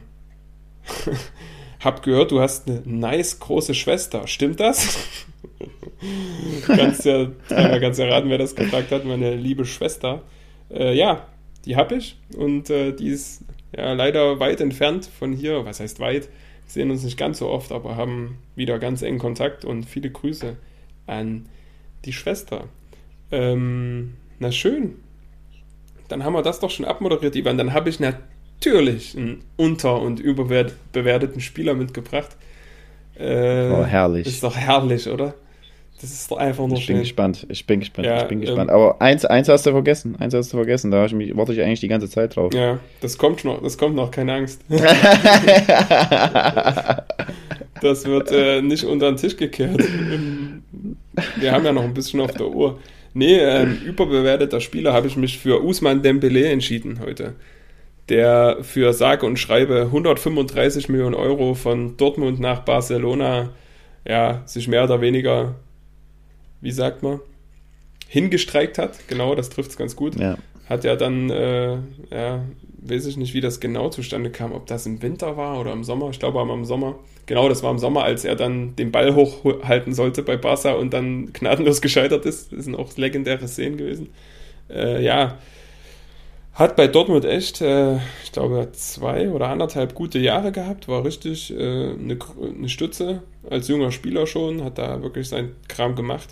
hab gehört, du hast eine nice große Schwester. Stimmt das? kannst ja, kannst ja raten, wer das gefragt hat, meine liebe Schwester. Äh, ja, die hab ich und äh, die ist ja leider weit entfernt von hier. Was heißt weit? Wir sehen uns nicht ganz so oft, aber haben wieder ganz engen Kontakt und viele Grüße an die Schwester. Ähm, na schön, dann haben wir das doch schon abmoderiert, Ivan. Dann habe ich natürlich einen unter- und überbewerteten Spieler mitgebracht. Äh, oh, herrlich. Ist doch herrlich, oder? Das ist doch einfach nur Ich bin gespannt, ich bin gespannt, Ja, ich bin ähm, gespannt. Aber eins, eins hast du vergessen, eins hast du vergessen, da hab ich mich, warte ich eigentlich die ganze Zeit drauf. Ja, das kommt noch, das kommt noch, keine Angst. Das wird äh, nicht unter den Tisch gekehrt. Ähm, Wir haben ja noch ein bisschen auf der Uhr. Nee, ähm, überbewerteter Spieler habe ich mich für Usman Dembele entschieden heute. Der für sage und schreibe 135 Millionen Euro von Dortmund nach Barcelona, ja, sich mehr oder weniger, wie sagt man, hingestreikt hat. Genau, das trifft es ganz gut ja. hat er dann, äh, ja, weiß ich nicht, wie das genau zustande kam, ob das im Winter war oder im Sommer. Ich glaube, am Sommer. Genau, das war im Sommer, als er dann den Ball hochhalten sollte bei Barca und dann gnadenlos gescheitert ist. Das sind auch legendäre Szenen gewesen. Äh, ja, hat bei Dortmund echt, äh, ich glaube, zwei oder anderthalb gute Jahre gehabt, war richtig äh, eine, eine Stütze als junger Spieler schon, hat da wirklich seinen Kram gemacht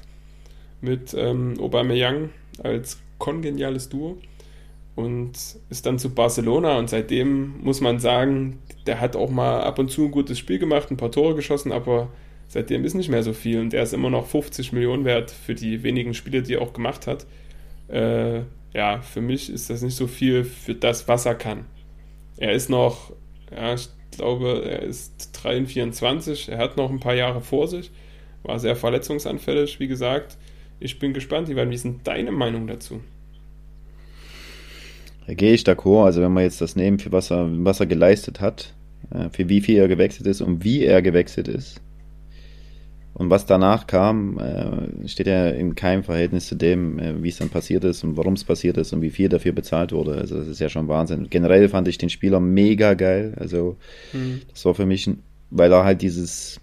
mit ähm, Aubameyang als kongeniales Duo und ist dann zu Barcelona und seitdem muss man sagen, der hat auch mal ab und zu ein gutes Spiel gemacht, ein paar Tore geschossen, aber seitdem ist nicht mehr so viel und der ist immer noch 50 Millionen wert für die wenigen Spiele, die er auch gemacht hat. Äh, ja, für mich ist das nicht so viel für das, was er kann. Er ist noch, ja, ich glaube, er ist 23, er hat noch ein paar Jahre vor sich, war sehr verletzungsanfällig, wie gesagt. Ich bin gespannt, Ivan, wie ist denn deine Meinung dazu? Da gehe ich d'accord. Also wenn wir jetzt das nehmen, für was er, was er geleistet hat, äh, für wie viel er gewechselt ist und wie er gewechselt ist. Und was danach kam, äh, steht ja in keinem Verhältnis zu dem, äh, wie es dann passiert ist und warum es passiert ist und wie viel dafür bezahlt wurde. Also das ist ja schon Wahnsinn. Generell fand ich den Spieler mega geil. Also Hm. das war für mich, weil er halt dieses,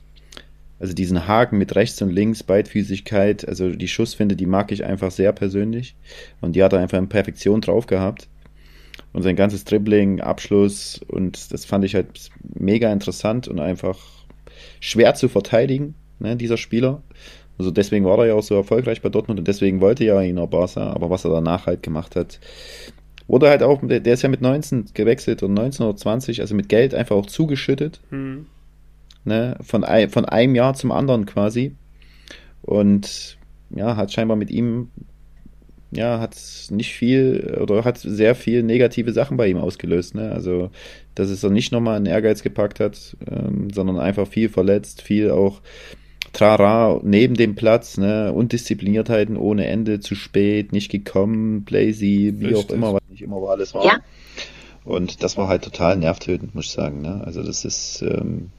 also diesen Haken mit rechts und links, Beidfüßigkeit, also die Schussfinde, die mag ich einfach sehr persönlich. Und die hat er einfach in Perfektion drauf gehabt. Und sein ganzes Dribbling, Abschluss und das fand ich halt mega interessant und einfach schwer zu verteidigen, ne, dieser Spieler. Also deswegen war er ja auch so erfolgreich bei Dortmund und deswegen wollte ja ihn auch Barca, aber was er danach halt gemacht hat, wurde halt auch, der ist ja mit 19 gewechselt und 19 oder 20, also mit Geld einfach auch zugeschüttet Hm. Ne, von, ein, von einem Jahr zum anderen quasi. Und ja, hat scheinbar mit ihm, ja, hat nicht viel oder hat sehr viel negative Sachen bei ihm ausgelöst. Ne? Also, dass es er nicht nochmal einen Ehrgeiz gepackt hat, ähm, sondern einfach viel verletzt, viel auch Trara neben dem Platz, ne, Undiszipliniertheiten ohne Ende, zu spät, nicht gekommen, lazy, wie auch immer, was nicht immer war, alles war. Ja. Und das war halt total nervtötend, muss ich sagen. Ne? Also das ist, ähm,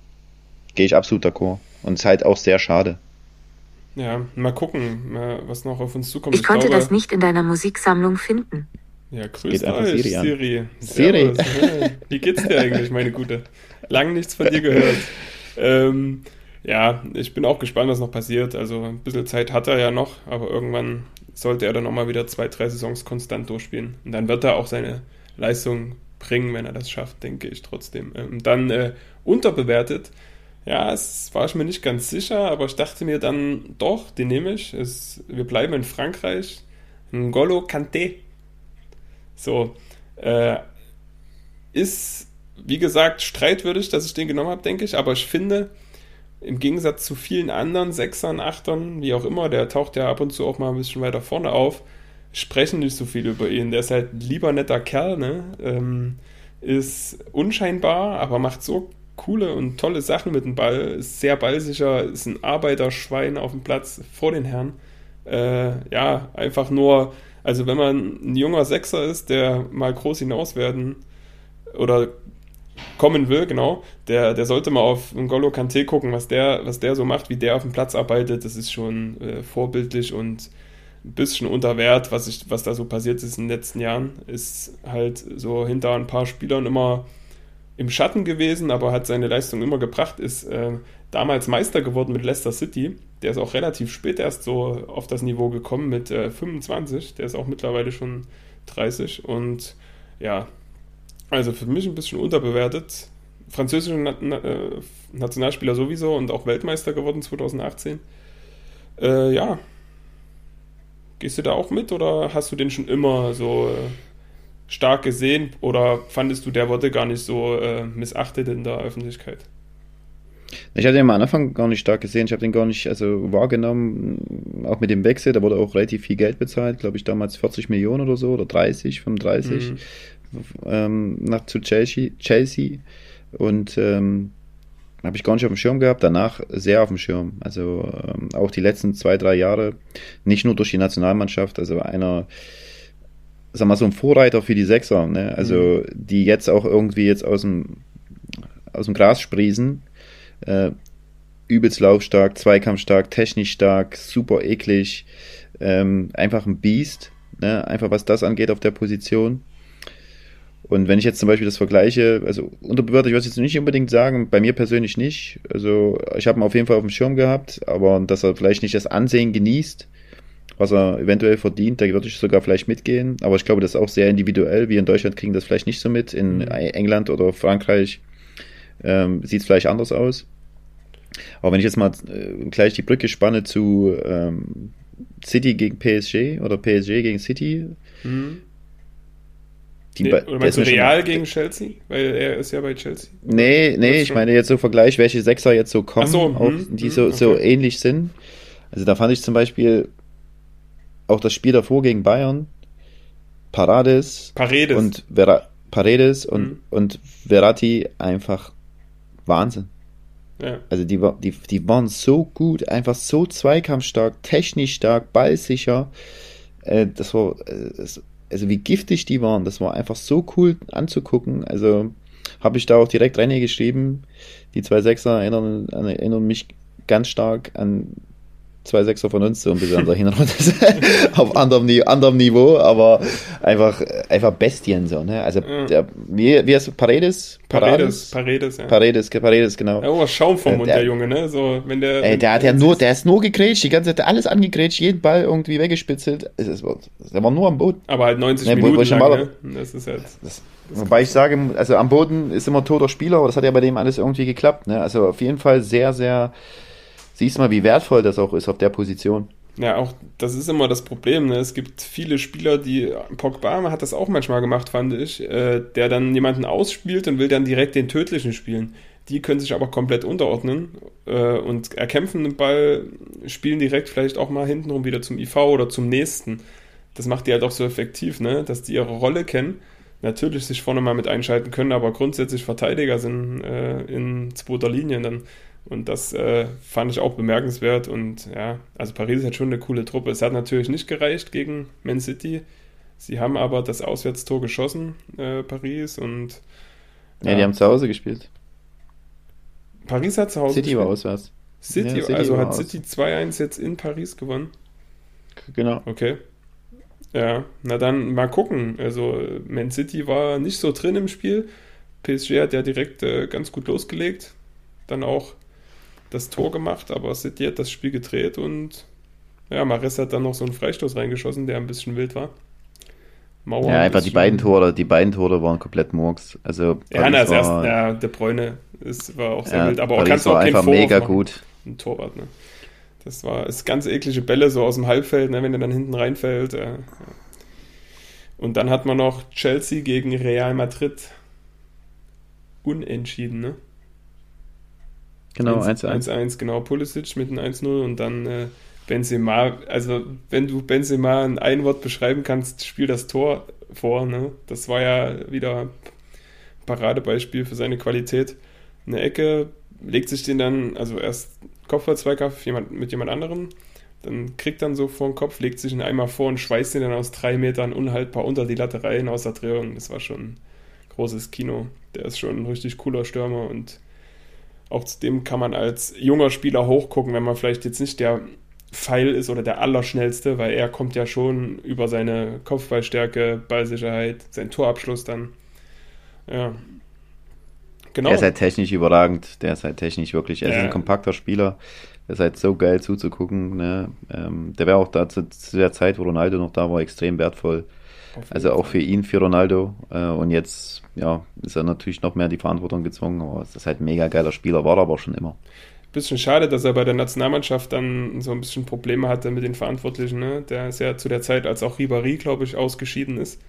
gehe ich absolut d'accord. Und ist halt auch sehr schade. Ja, mal gucken, äh, was noch auf uns zukommt. Ich konnte glaube, das nicht in deiner Musiksammlung finden. Ja, grüß euch, Siri an. Siri. Hey, Wie geht's dir eigentlich, meine Gute? Lang nichts von dir gehört. Ähm, ja, ich bin auch gespannt, was noch passiert. Also ein bisschen Zeit hat er ja noch, aber irgendwann sollte er dann auch mal wieder zwei, drei Saisons konstant durchspielen. Und dann wird er auch seine Leistung bringen, wenn er das schafft, denke ich trotzdem. Ähm, dann äh, unterbewertet. Ja, es war ich mir nicht ganz sicher, aber ich dachte mir dann doch, den nehme ich. Es, wir bleiben in Frankreich. N'Golo Kanté. So, äh, ist, wie gesagt, streitwürdig, dass ich den genommen habe, denke ich, aber ich finde, im Gegensatz zu vielen anderen Sechsern, Achtern, wie auch immer, der taucht ja ab und zu auch mal ein bisschen weiter vorne auf, sprechen nicht so viel über ihn. Der ist halt ein lieber netter Kerl, ne? Ähm, ist unscheinbar, aber macht so coole und tolle Sachen mit dem Ball, ist sehr ballsicher, ist ein Arbeiterschwein auf dem Platz vor den Herren. Äh, ja, einfach nur, also wenn man ein junger Sechser ist, der mal groß hinaus werden oder kommen will, genau, der, der sollte mal auf N'Golo Kanté gucken, was der, was der so macht, wie der auf dem Platz arbeitet. Das ist schon äh, vorbildlich und ein bisschen unter Wert, was, ich, was da so passiert ist in den letzten Jahren. Ist halt so hinter ein paar Spielern immer im Schatten gewesen, aber hat seine Leistung immer gebracht, ist äh, damals Meister geworden mit Leicester City. Der ist auch relativ spät erst so auf das Niveau gekommen mit äh, 25. Der ist auch mittlerweile schon 30 und ja, also für mich ein bisschen unterbewertet. Französische Na Na äh, Nationalspieler sowieso und auch Weltmeister geworden 2018. Äh, ja. Gehst du da auch mit oder hast du den schon immer so äh, stark gesehen oder fandest du, der wurde gar nicht so äh, missachtet in der Öffentlichkeit? Ich hatte ihn am Anfang gar nicht stark gesehen, ich habe den gar nicht also wahrgenommen, auch mit dem Wechsel, da wurde auch relativ viel Geld bezahlt, glaube ich damals 40 Millionen oder so oder 30, 35 mhm. ähm, nach zu Chelsea, Chelsea und ähm, habe ich gar nicht auf dem Schirm gehabt, danach sehr auf dem Schirm. Also ähm, auch die letzten zwei, drei Jahre, nicht nur durch die Nationalmannschaft, also einer, sag mal, so ein Vorreiter für die Sechser, ne? also mhm. die jetzt auch irgendwie jetzt aus dem, aus dem Gras sprießen. Äh, übelst laufstark, zweikampfstark, technisch stark, super eklig, ähm, einfach ein Biest, ne? einfach was das angeht auf der Position. Und wenn ich jetzt zum Beispiel das vergleiche, also unterbewertet, ich würde jetzt nicht unbedingt sagen, bei mir persönlich nicht. Also ich habe ihn auf jeden Fall auf dem Schirm gehabt, aber dass er vielleicht nicht das Ansehen genießt, was er eventuell verdient, da würde ich sogar vielleicht mitgehen. Aber ich glaube, das ist auch sehr individuell. Wir in Deutschland kriegen das vielleicht nicht so mit. In mhm. England oder Frankreich ähm, sieht es vielleicht anders aus. Aber wenn ich jetzt mal äh, gleich die Brücke spanne zu ähm, City gegen PSG oder PSG gegen City, mhm. Die nee, oder meinst du Real schon, gegen Chelsea? Weil er ist ja bei Chelsea. Nee, nee, ich meine jetzt so Vergleich, welche Sechser jetzt so kommen, so, auch, hm, die so, okay. so ähnlich sind. Also da fand ich zum Beispiel auch das Spiel davor gegen Bayern, Parades, Paredes. und Vera, Paredes und, hm. und Verratti einfach Wahnsinn. Ja. Also die, die, die waren so gut, einfach so zweikampfstark, technisch stark, ballsicher. Äh, das war, äh, also wie giftig die waren, das war einfach so cool anzugucken. Also habe ich da auch direkt reingeschrieben. Die zwei Sechser erinnern, erinnern mich ganz stark an zwei Sechser von uns, so ein bisschen an der Hinrunde. auf anderem, anderem, Niveau, aber einfach, einfach Bestien so, ne? Also, ja. der, wie, wie heißt du, Paredes? Paredes, Paredes, ja. Paredes, Paredes, genau. Ja, oh, Schaum vom Mund, der, der, Junge, ne? So, wenn der. Ey, der hat ja nur, der ist nur gegrätscht, die ganze Zeit alles angegrätscht, jeden Ball irgendwie weggespitzelt. Es ist, der war nur am Boden. Aber halt 90 ne, Minuten lang, ne? Das ist jetzt. Das, Wobei ich sage, also am Boden ist immer toter Spieler, aber das hat ja bei dem alles irgendwie geklappt. Ne? Also auf jeden Fall sehr, sehr siehst mal, wie wertvoll das auch ist auf der Position. Ja, auch das ist immer das Problem. Ne? Es gibt viele Spieler, die Pogba hat das auch manchmal gemacht, fand ich, äh, der dann jemanden ausspielt und will dann direkt den tödlichen spielen. Die können sich aber komplett unterordnen äh, und erkämpfen den Ball, spielen direkt vielleicht auch mal hintenrum wieder zum IV oder zum nächsten. Das macht die halt auch so effektiv, ne? dass die ihre Rolle kennen. Natürlich sich vorne mal mit einschalten können, aber grundsätzlich Verteidiger sind äh, in zweiter Linie dann und das äh, fand ich auch bemerkenswert. Und ja, also Paris hat schon eine coole Truppe. Es hat natürlich nicht gereicht gegen Man City. Sie haben aber das Auswärtstor geschossen, äh, Paris. Und ja, ja, die haben zu Hause gespielt. Paris hat zu Hause City gespielt. war auswärts. City, ja, City also hat City 2-1 jetzt in Paris gewonnen. Genau. Okay. Ja, na dann mal gucken. Also Man City war nicht so drin im Spiel. PSG hat ja direkt äh, ganz gut losgelegt. Dann auch das Tor gemacht, aber City hat das Spiel gedreht und ja, Mares hat dann noch so einen Freistoß reingeschossen, der ein bisschen wild war. Mauer ja, einfach die beiden Tore, die beiden Tore waren komplett Murks. Also ja, na, das erste, ja, der Bräune ist, war auch sehr ja, wild, aber auch kannst du auch einfach mega machen. gut. Ein Torwart, ne? Das war ist ganz eklige Bälle so aus dem Halbfeld, ne, wenn der dann hinten reinfällt. Äh, ja. Und dann hat man noch Chelsea gegen Real Madrid unentschieden, ne? Genau, 1-1. 1-1, genau. Pulisic mit einem 1-0 und dann äh, Benzema. Also, wenn du Benzema in ein Wort beschreiben kannst, spiel das Tor vor. Ne? Das war ja wieder ein Paradebeispiel für seine Qualität. Eine Ecke, legt sich den dann, also erst Kopfball-Zweikampf jemand, mit jemand anderem, dann kriegt dann so vor den Kopf, legt sich ihn einmal vor und schweißt ihn dann aus drei Metern unhaltbar unter die Latte rein aus der Drehung. Das war schon großes Kino. Der ist schon ein richtig cooler Stürmer und auch zu dem kann man als junger Spieler hochgucken, wenn man vielleicht jetzt nicht der Pfeil ist oder der Allerschnellste, weil er kommt ja schon über seine Kopfballstärke, Ballsicherheit, sein Torabschluss dann. Ja. Genau. Der ist halt technisch überragend. Der ist halt technisch wirklich. Er ja. ist ein kompakter Spieler. Der ist halt so geil zuzugucken. Ne? Ähm, der wäre auch da zu, zu, der Zeit, wo Ronaldo noch da war, extrem wertvoll. Also auch für ihn, für Ronaldo. Äh, und jetzt ja, ist er natürlich noch mehr die Verantwortung gezwungen, aber es ist halt ein mega geiler Spieler, war er aber schon immer. Bisschen schade, dass er bei der Nationalmannschaft dann so ein bisschen Probleme hatte mit den Verantwortlichen. Ne? Der ist ja zu der Zeit, als auch Ribéry, glaube ich, ausgeschieden ist,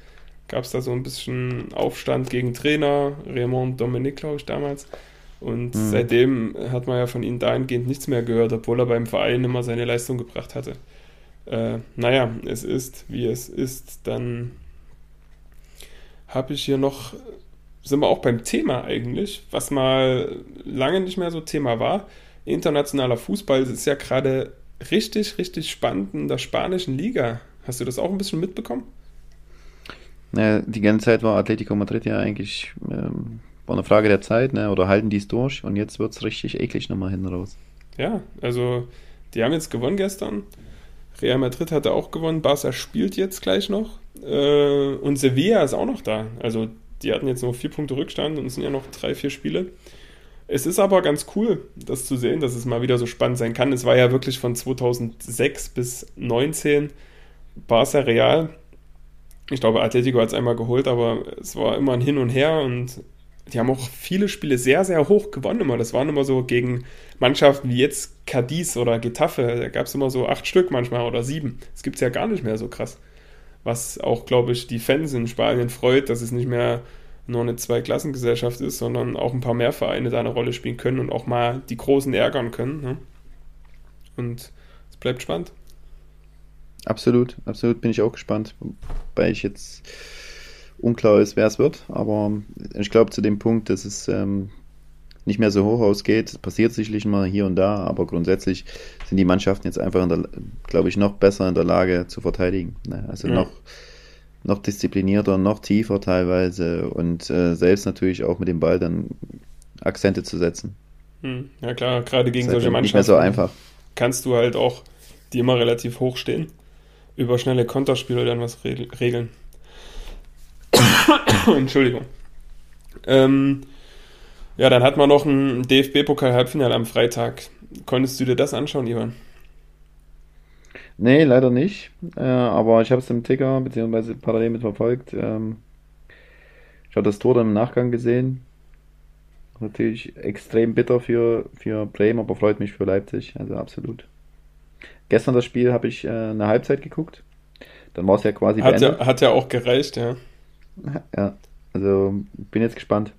gab es da so ein bisschen Aufstand gegen Trainer, Raymond Dominique, glaube ich, damals. Und mhm. seitdem hat man ja von ihm dahingehend nichts mehr gehört, obwohl er beim Verein immer seine Leistung gebracht hatte. Äh, naja, es ist, wie es ist. Dann habe ich hier noch, sind wir auch beim Thema eigentlich, was mal lange nicht mehr so Thema war. Internationaler Fußball ist ja gerade richtig, richtig spannend in der spanischen Liga. Hast du das auch ein bisschen mitbekommen? Ja, die ganze Zeit war Atletico Madrid ja eigentlich ähm, war eine Frage der Zeit, ne? oder halten die es durch und jetzt wird es richtig eklig nochmal hinten raus. Ja, also die haben jetzt gewonnen gestern. Real Madrid hatte auch gewonnen, Barca spielt jetzt gleich noch äh, und Sevilla ist auch noch da. Also die hatten jetzt nur vier Punkte Rückstand und es sind ja noch drei, vier Spiele. Es ist aber ganz cool, das zu sehen, dass es mal wieder so spannend sein kann. Es war ja wirklich von 2006 bis 2019 Barca Real. Ich glaube, Atletico hat es einmal geholt, aber es war immer ein Hin und Her und die haben auch viele Spiele sehr, sehr hoch gewonnen immer. Das waren immer so gegen Mannschaften wie jetzt Cadiz oder Getafe. Da gab es immer so acht Stück manchmal oder sieben. Das gibt es ja gar nicht mehr so krass. Was auch, glaube ich, die Fans in Spanien freut, dass es nicht mehr nur eine Zweiklassengesellschaft ist, sondern auch ein paar mehr Vereine da eine Rolle spielen können und auch mal die Großen ärgern können. Ne? Und es bleibt spannend. Absolut, absolut bin ich auch gespannt, weil ich jetzt unklar ist, wer es wird. Aber ich glaube zu dem Punkt, dass es ähm, nicht mehr so hoch ausgeht, passiert sicherlich mal hier und da, aber grundsätzlich sind die Mannschaften jetzt einfach, glaube ich, noch besser in der Lage zu verteidigen. Ne? Also ja. noch, noch disziplinierter, noch tiefer teilweise und äh, selbst natürlich auch mit dem Ball dann Akzente zu setzen. Hm. Ja klar, gerade gegen solche Mannschaften. Nicht mehr so einfach. Kannst du halt auch, die immer relativ hoch stehen, über schnelle Konterspiele dann was regeln. Entschuldigung. Ähm, ja, dann hat man noch ein DFB-Pokal-Halbfinale am Freitag. Konntest du dir das anschauen, Ivan? Nee, leider nicht. Äh, aber ich habe es im Ticker beziehungsweise parallel mit verfolgt. Ähm, ich habe das Tor dann im Nachgang gesehen. Natürlich extrem bitter für, für Bremen, aber freut mich für Leipzig. Also absolut. Gestern das Spiel habe ich äh, eine Halbzeit geguckt. Dann war es ja quasi hat beendet. Ja, hat ja auch gereicht, ja. Ja, also bin jetzt gespannt.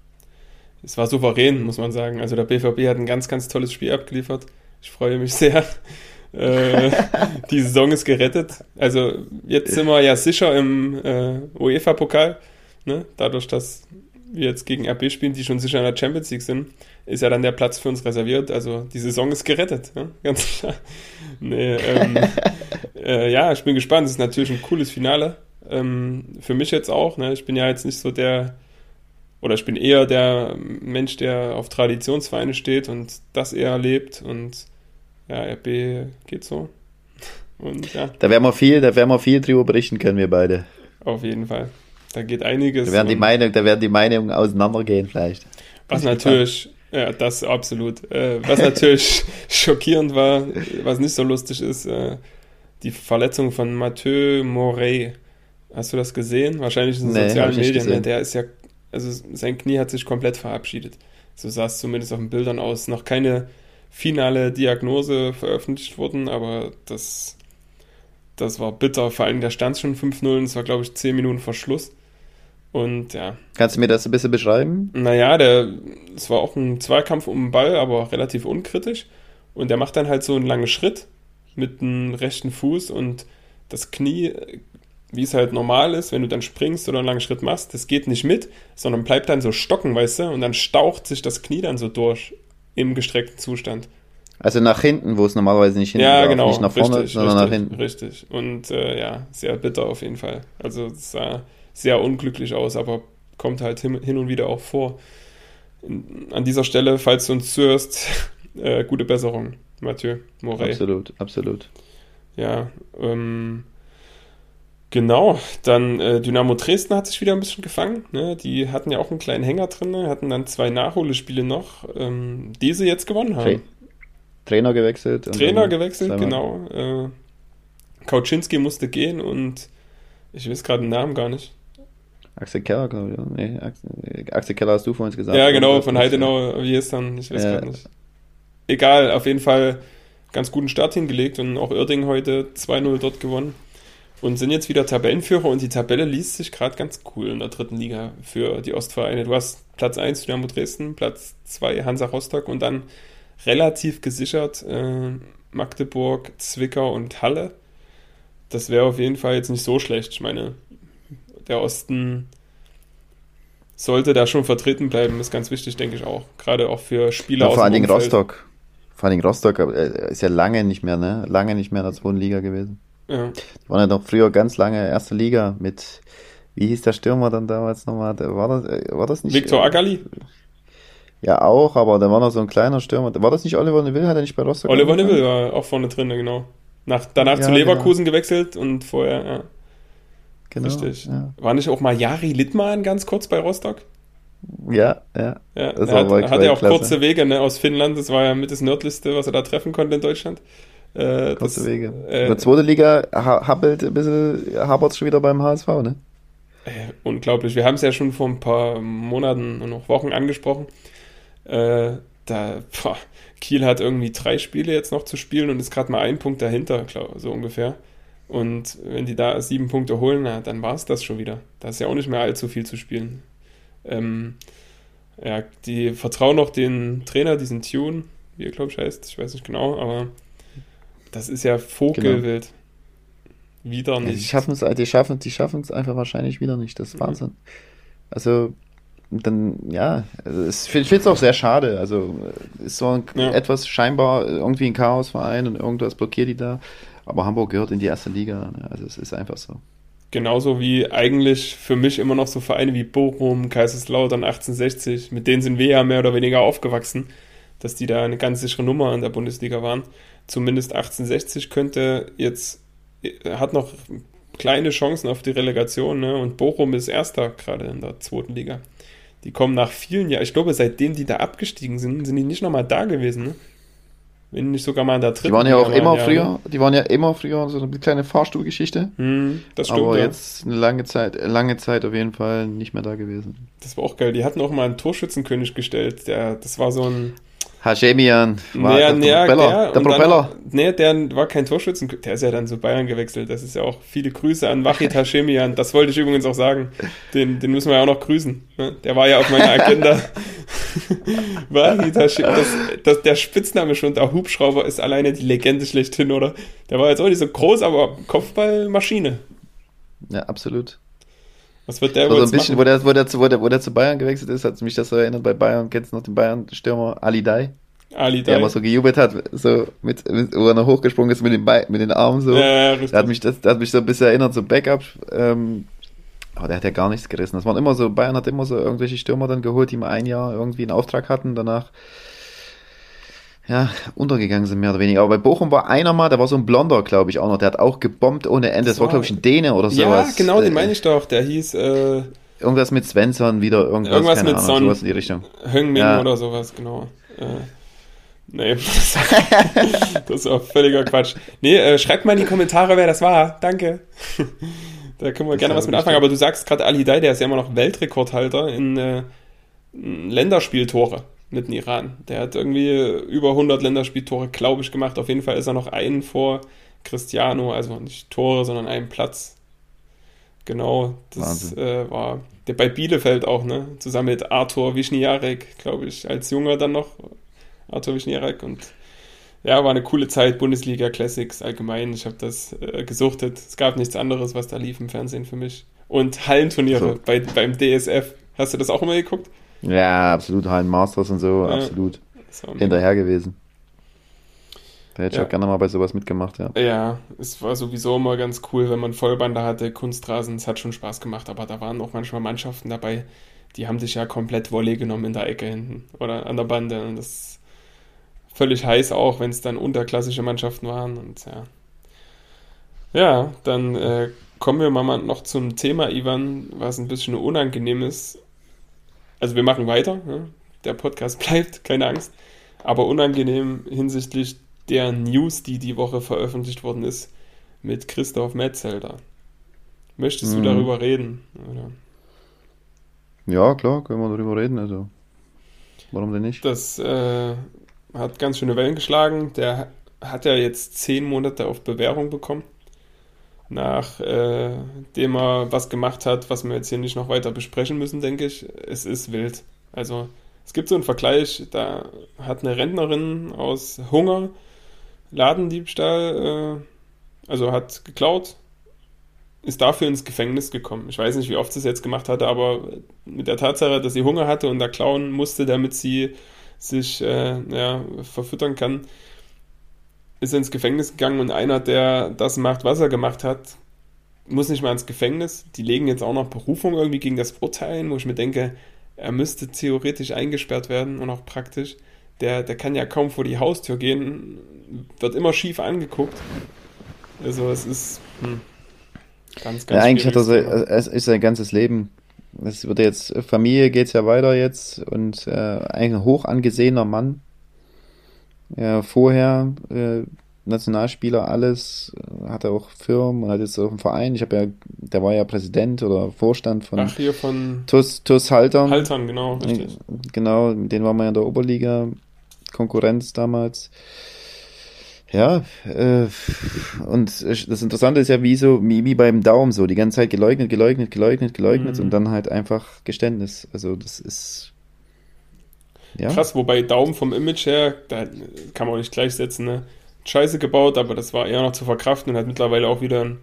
Es war souverän, muss man sagen. Also der BVB hat ein ganz, ganz tolles Spiel abgeliefert. Ich freue mich sehr. äh, die Saison ist gerettet. Also jetzt sind wir ja sicher im äh, UEFA-Pokal. Ne? Dadurch, dass wir jetzt gegen RB spielen, die schon sicher in der Champions League sind, ist ja dann der Platz für uns reserviert. Also die Saison ist gerettet. Ja? Ganz klar. Nee, ähm, äh, ja, ich bin gespannt. Es ist natürlich ein cooles Finale. Ähm, für mich jetzt auch. Ne? Ich bin ja jetzt nicht so der, oder ich bin eher der Mensch, der auf Traditionsvereine steht und das eher lebt. Und ja, RB geht so. Und ja. Da werden wir viel, da werden wir viel drüber berichten können, wir beide. Auf jeden Fall. Da geht einiges. Da werden die, Meinung, da werden die Meinungen auseinandergehen, vielleicht. Was natürlich, ja, das absolut. Äh, was natürlich schockierend war, was nicht so lustig ist, äh, die Verletzung von Mathieu Moret. Hast du das gesehen? Wahrscheinlich in den nee, sozialen Medien. Ne? Der ist ja, also sein Knie hat sich komplett verabschiedet. So sah es zumindest auf den Bildern aus. Noch keine finale Diagnose veröffentlicht worden, aber das, das war bitter. Vor allem der stand schon 5-0 und es war, glaube ich, 10 Minuten Verschluss. Und ja. Kannst du mir das ein bisschen beschreiben? Naja, der, es war auch ein Zweikampf um den Ball, aber relativ unkritisch. Und der macht dann halt so einen langen Schritt mit dem rechten Fuß und das Knie wie es halt normal ist, wenn du dann springst oder einen langen Schritt machst, das geht nicht mit, sondern bleibt dann so stocken, weißt du, und dann staucht sich das Knie dann so durch im gestreckten Zustand. Also nach hinten, wo es normalerweise nicht hinten ja, genau, nicht nach vorne, richtig, sondern richtig, nach hinten. Richtig. Und äh, ja, sehr bitter auf jeden Fall. Also es sah sehr unglücklich aus, aber kommt halt hin, und wieder auch vor. An dieser Stelle, falls du uns zuhörst, äh, gute Besserung, Mathieu Moret. Absolut, absolut. Ja, ähm, Genau, dann äh, Dynamo Dresden hat sich wieder ein bisschen gefangen. Ne? Die hatten ja auch einen kleinen Hänger drin, ne? hatten dann zwei Nachholespiele noch, ähm, die sie jetzt gewonnen haben. Trainer gewechselt. Trainer gewechselt, genau. Äh, Kauczynski musste gehen und ich weiß gerade den Namen gar nicht. Axel Keller, glaube ich. Nee, Axel, Axel, Keller hast du vorhin gesagt. Ja, genau, von Heidenau, wie ist dann? Ich weiß ja. gerade nicht. Egal, auf jeden Fall ganz guten Start hingelegt und auch Irding heute 2-0 dort gewonnen. Und sind jetzt wieder Tabellenführer und die Tabelle liest sich gerade ganz cool in der dritten Liga für die Ostvereine. Du hast Platz 1 Dynamo Dresden, Platz 2 Hansa Rostock und dann relativ gesichert äh, Magdeburg, Zwickau und Halle. Das wäre auf jeden Fall jetzt nicht so schlecht. Ich meine, der Osten sollte da schon vertreten bleiben, ist ganz wichtig, denke ich auch. Gerade auch für Spieler ja, aus vor allen dem Dingen. Rostock. Vor allen Dingen Rostock äh, ist ja lange nicht mehr, ne? Lange nicht mehr in der zweiten Liga gewesen. Ja. Die waren ja doch früher ganz lange erste Liga mit, wie hieß der Stürmer dann damals nochmal? War das, äh, war das nicht? Viktor Agali, Ja, auch, aber da war noch so ein kleiner Stürmer. War das nicht Oliver Neville? Hat er nicht bei Rostock? Oliver angefangen? Neville war auch vorne drin, genau. Nach, danach Ja, zu Leverkusen gewechselt und vorher, ja, Genau. richtig. Ja, War nicht auch mal Jari Littmann ganz kurz bei Rostock? ja. ja. Ja, Das er hat, hat ja auch kurze Wege ne, aus Finnland. Das war ja mit das nördlichste, was er da treffen konnte in Deutschland. Äh, Kurze das, Wege. Äh, In der zweiten Liga ha habbelt ein bisschen, habert schon wieder beim HSV, ne? äh, unglaublich. Wir haben es ja schon vor ein paar Monaten und noch Wochen angesprochen. Äh, da, boah, Kiel hat irgendwie drei Spiele jetzt noch zu spielen und ist gerade mal ein Punkt dahinter, glaub, so ungefähr. Und wenn die da sieben Punkte holen, na, dann war es das schon wieder. Da ist ja auch nicht mehr allzu viel zu spielen. Ähm, ja, die vertrauen noch den Trainer, diesen Tune, wie er glaube ich heißt, ich weiß nicht genau, aber das ist ja Vogelwild. Wieder Ja, die nicht. schaffen es, die schaffen, die schaffen es einfach wahrscheinlich wieder nicht. Das ist Mhm. Wahnsinn. Also, dann, ja, also es, ich finde es auch sehr schade. Also, äh, ist so ein, Ja. etwas scheinbar irgendwie ein Chaosverein und irgendwas blockiert die da. Aber Hamburg gehört in die erste Liga. Ne? Also, es ist einfach so. Genauso wie eigentlich für mich immer noch so Vereine wie Bochum, Kaiserslautern, 1860, mit denen sind wir ja mehr oder weniger aufgewachsen, dass die da eine ganz sichere Nummer in der Bundesliga waren. Zumindest 1860 könnte jetzt, hat noch kleine Chancen auf die Relegation, ne? Und Bochum ist Erster gerade in der zweiten Liga. Die kommen nach vielen Jahren, ich glaube, seitdem die da abgestiegen sind, sind die nicht nochmal da gewesen, ne? Wenn nicht sogar mal in der dritten Die waren ja auch Liga immer waren, ja, früher, ne? die waren ja immer früher so eine kleine Fahrstuhlgeschichte. Hm, das stimmt. Aber ja. jetzt eine lange Zeit, lange Zeit auf jeden Fall nicht mehr da gewesen. Das war auch geil. Die hatten auch mal einen Torschützenkönig gestellt. Der, das war so ein. Hashemian war Naja, der naja, Propeller. der, der Propeller. Dann, nee, der war kein Torschützenkönig. Der ist ja dann zu Bayern gewechselt. Das ist ja auch viele Grüße an Wachid Hashemian. Das wollte ich übrigens auch sagen. Den, den müssen wir ja auch noch grüßen. ne? Der war ja auf meiner Agenda. Wahid Hashemian. Das, das, der Spitzname schon, der Hubschrauber, ist alleine die Legende schlechthin, oder? Der war jetzt auch nicht so groß, aber Kopfballmaschine. Ja, absolut. Was wird der Also wohl ein bisschen, machen? wo der, wo, der, zu- wo, der, wo der zu Bayern gewechselt ist, hat mich das so erinnert bei Bayern. Kennst du noch den Bayern-Stürmer Ali Dai? Ali Der Dai. immer so gejubelt hat, so mit, mit, wo er noch hochgesprungen ist mit den, Be mit den Armen so. Ja, ja. Der hat mich, das, der hat mich so ein bisschen erinnert, so Backup. Ähm, aber der hat ja gar nichts gerissen. Das waren immer so, Bayern hat immer so irgendwelche Stürmer dann geholt, die mal ein Jahr irgendwie einen Auftrag hatten, danach ja, untergegangen sind mehr oder weniger. Aber bei Bochum war einer mal, der war so ein Blonder, glaube ich, auch noch. Der hat auch gebombt ohne Ende. Das, Das war, glaube ich, ein Däne oder ja, sowas. genau, den Äh, meine ich doch. Der hieß äh, Irgendwas mit Svensson wieder, irgendwas, Irgendwas mit Ahnung, Son. sowas in die Richtung. Heung-Min Ja. oder sowas, genau. Äh, nee, das, ist auch völliger Quatsch. Nee, äh, schreibt mal in die Kommentare, wer das war. Danke. da können wir Das gerne was ja mit anfangen. Aber du sagst gerade Ali Dai, der ist ja immer noch Weltrekordhalter in äh, Länderspieltore mit dem Iran. Der hat irgendwie über 100 Länderspieltore, glaube ich, gemacht. Auf jeden Fall ist er noch einen vor Cristiano, also nicht Tore, sondern einen Platz. Genau, das äh, war der bei Bielefeld auch, ne? Zusammen mit Arthur Wischniarek, glaube ich, als Junger dann noch. Arthur Wischniarek und ja, war eine coole Zeit, Bundesliga Classics allgemein. Ich habe das äh, gesuchtet. Es gab nichts anderes, was da lief im Fernsehen für mich. Und Hallenturniere So. bei, beim DSF. Hast du das auch immer geguckt? Ja, absolut. Hallen Masters und so, Ja. absolut. Hinterher gewesen. Da hätte ich Ja. auch gerne mal bei sowas mitgemacht, ja. Ja, es war sowieso immer ganz cool, wenn man Vollbande hatte, Kunstrasen, es hat schon Spaß gemacht, aber da waren auch manchmal Mannschaften dabei, die haben dich ja komplett Volley genommen in der Ecke hinten oder an der Bande und das ist völlig heiß auch, wenn es dann unterklassische Mannschaften waren und ja. Ja, dann äh, kommen wir mal noch zum Thema, Ivan, was ein bisschen unangenehm ist. Also wir machen weiter, ne? der Podcast bleibt, keine Angst, aber unangenehm hinsichtlich der News, die die Woche veröffentlicht worden ist, mit Christoph Metzelder. Möchtest du Mhm. darüber reden? Oder? Ja, klar, können wir darüber reden, also. Warum denn nicht? Das äh, hat ganz schöne Wellen geschlagen. Der hat ja jetzt zehn Monate auf Bewährung bekommen. Nachdem äh, er was gemacht hat, was wir jetzt hier nicht noch weiter besprechen müssen, denke ich. Es ist wild. Also es gibt so einen Vergleich, da hat eine Rentnerin aus Hunger Ladendiebstahl, äh, also hat geklaut, ist dafür ins Gefängnis gekommen. Ich weiß nicht, wie oft sie es jetzt gemacht hatte, aber mit der Tatsache, dass sie Hunger hatte und da klauen musste, damit sie sich äh, ja, verfüttern kann, ist ins Gefängnis gegangen und einer, der das macht, was er gemacht hat, muss nicht mal ins Gefängnis. Die legen jetzt auch noch Berufung irgendwie gegen das Urteil, wo ich mir denke, er müsste theoretisch eingesperrt werden und auch praktisch. Der, der kann ja kaum vor die Haustür gehen, wird immer schief angeguckt. Also es ist hm, ganz, ganz ja, Eigentlich hat er so, es ist sein ganzes Leben. Es wird jetzt, Familie geht es ja weiter jetzt und äh, ein hoch angesehener Mann. Ja, vorher äh, Nationalspieler, alles, äh, hat er auch Firmen und hat jetzt auch einen Verein. Ich habe ja, der war ja Präsident oder Vorstand von, Ach, hier von TUS, TUS Haltern. Haltern, genau, richtig. Genau, den war man ja in der Oberliga, Konkurrenz damals. Ja, äh, und das Interessante ist ja, wie so, wie, wie beim Daumen so, die ganze Zeit geleugnet, geleugnet, geleugnet, geleugnet mhm. und dann halt einfach Geständnis. Also das ist ja. krass, wobei Daumen vom Image her, da kann man auch nicht gleichsetzen, ne? Scheiße gebaut, aber das war eher noch zu verkraften und hat mittlerweile auch wieder ein,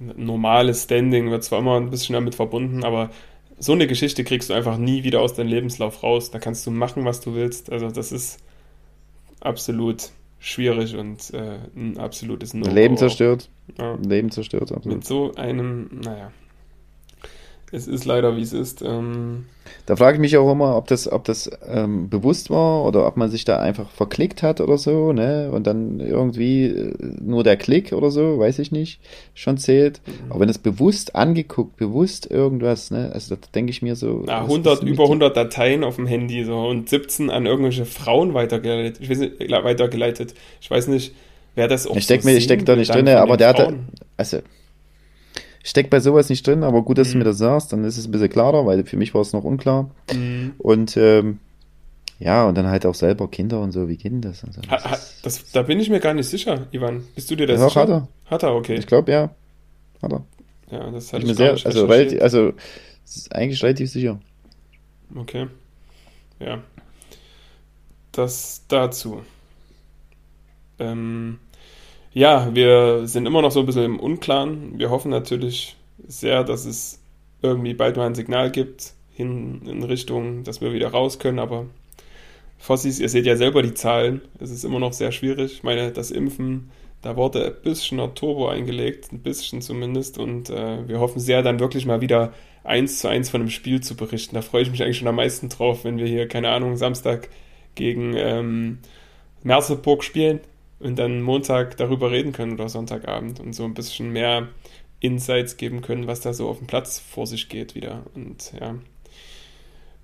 ein normales Standing, wird zwar immer ein bisschen damit verbunden, aber so eine Geschichte kriegst du einfach nie wieder aus deinem Lebenslauf raus. Da kannst du machen, was du willst. Also das ist absolut schwierig und äh, ein absolutes no Leben zerstört. Ja. Leben zerstört, absolut. Mit so einem, naja, es ist leider, wie es ist. Ähm, da frage ich mich auch immer, ob das, ob das ähm, bewusst war oder ob man sich da einfach verklickt hat oder so, ne? Und dann irgendwie äh, nur der Klick oder so, weiß ich nicht, schon zählt. Mhm. Aber wenn es bewusst angeguckt, bewusst irgendwas, ne? Also da denke ich mir so. Na, 100, über 100 Dateien auf dem Handy so und 17 an irgendwelche Frauen weitergeleitet. Ich weiß nicht, weitergeleitet. Ich weiß nicht, wer das auch Ich stecke so steck da nicht drin, aber der hat, also steckt bei sowas nicht drin, aber gut, dass mhm. du mir das sagst, dann ist es ein bisschen klarer, weil für mich war es noch unklar. Mhm. Und ähm, ja, und dann halt auch selber Kinder und so, wie geht denn das? Also, das, ha, ha, das da bin ich mir gar nicht sicher, Ivan. Bist du dir das ja, sicher? Hat er. Hat er, okay. Ich glaube, ja. Hat er. Ja, das hatte ich, ich mir sehr, also, relativ, also ist eigentlich relativ sicher. Okay. Ja. Das dazu. Ähm, ja, wir sind immer noch so ein bisschen im Unklaren. Wir hoffen natürlich sehr, dass es irgendwie bald mal ein Signal gibt hin in Richtung, dass wir wieder raus können. Aber Fossis, ihr seht ja selber die Zahlen. Es ist immer noch sehr schwierig. Ich meine, das Impfen, da wurde ein bisschen noch Turbo eingelegt, ein bisschen zumindest. Und äh, wir hoffen sehr, dann wirklich mal wieder eins zu eins von dem Spiel zu berichten. Da freue ich mich eigentlich schon am meisten drauf, wenn wir hier, keine Ahnung, Samstag gegen ähm, Merseburg spielen und dann Montag darüber reden können oder Sonntagabend und so ein bisschen mehr Insights geben können, was da so auf dem Platz vor sich geht wieder. Und ja,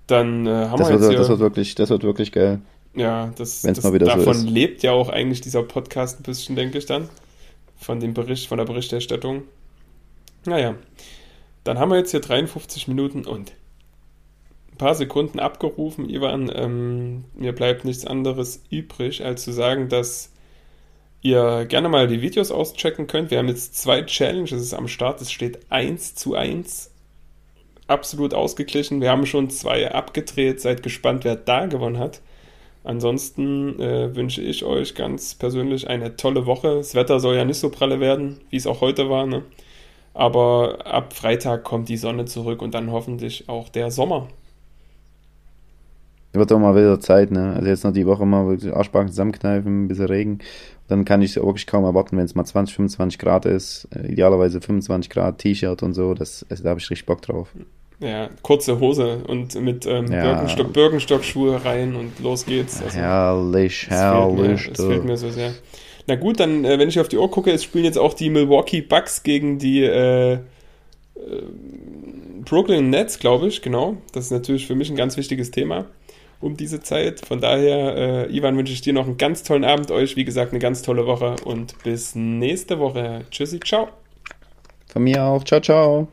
dann äh, haben das wir jetzt. Wird, das wird wirklich, das wird wirklich geil. Ja, das, das mal wieder davon so lebt ja auch eigentlich dieser Podcast ein bisschen, denke ich dann. Von dem Bericht, von der Berichterstattung. Naja, dann haben wir jetzt hier 53 Minuten und ein paar Sekunden abgerufen, Ivan. Ähm, mir bleibt nichts anderes übrig, als zu sagen, dass ihr gerne mal die Videos auschecken könnt. Wir haben jetzt zwei Challenges am Start. Es steht 1 zu 1. Absolut ausgeglichen. Wir haben schon zwei abgedreht. Seid gespannt, wer da gewonnen hat. Ansonsten äh, wünsche ich euch ganz persönlich eine tolle Woche. Das Wetter soll ja nicht so pralle werden, wie es auch heute war. Ne? Aber ab Freitag kommt die Sonne zurück und dann hoffentlich auch der Sommer. Wird doch mal wieder Zeit, ne? Also jetzt noch die Woche mal Arschbacken zusammenkneifen, ein bisschen Regen dann kann ich wirklich kaum erwarten, wenn es mal 20, 25 Grad ist, äh, idealerweise 25 Grad T-Shirt und so, das, also, da habe ich richtig Bock drauf. Ja, kurze Hose und mit ähm, ja. Birkenstock, Birkenstock-Schuhe rein und los geht's. Also, herrlich, herrlich. Das fehlt mir so sehr. Na gut, dann, äh, wenn ich auf die Uhr gucke, es spielen jetzt auch die Milwaukee Bucks gegen die äh, äh, Brooklyn Nets, glaube ich, genau. Das ist natürlich für mich ein ganz wichtiges Thema um diese Zeit. Von daher, äh, Ivan, wünsche ich dir noch einen ganz tollen Abend, euch, wie gesagt, eine ganz tolle Woche und bis nächste Woche. Tschüssi, ciao. Von mir auch. Ciao, ciao.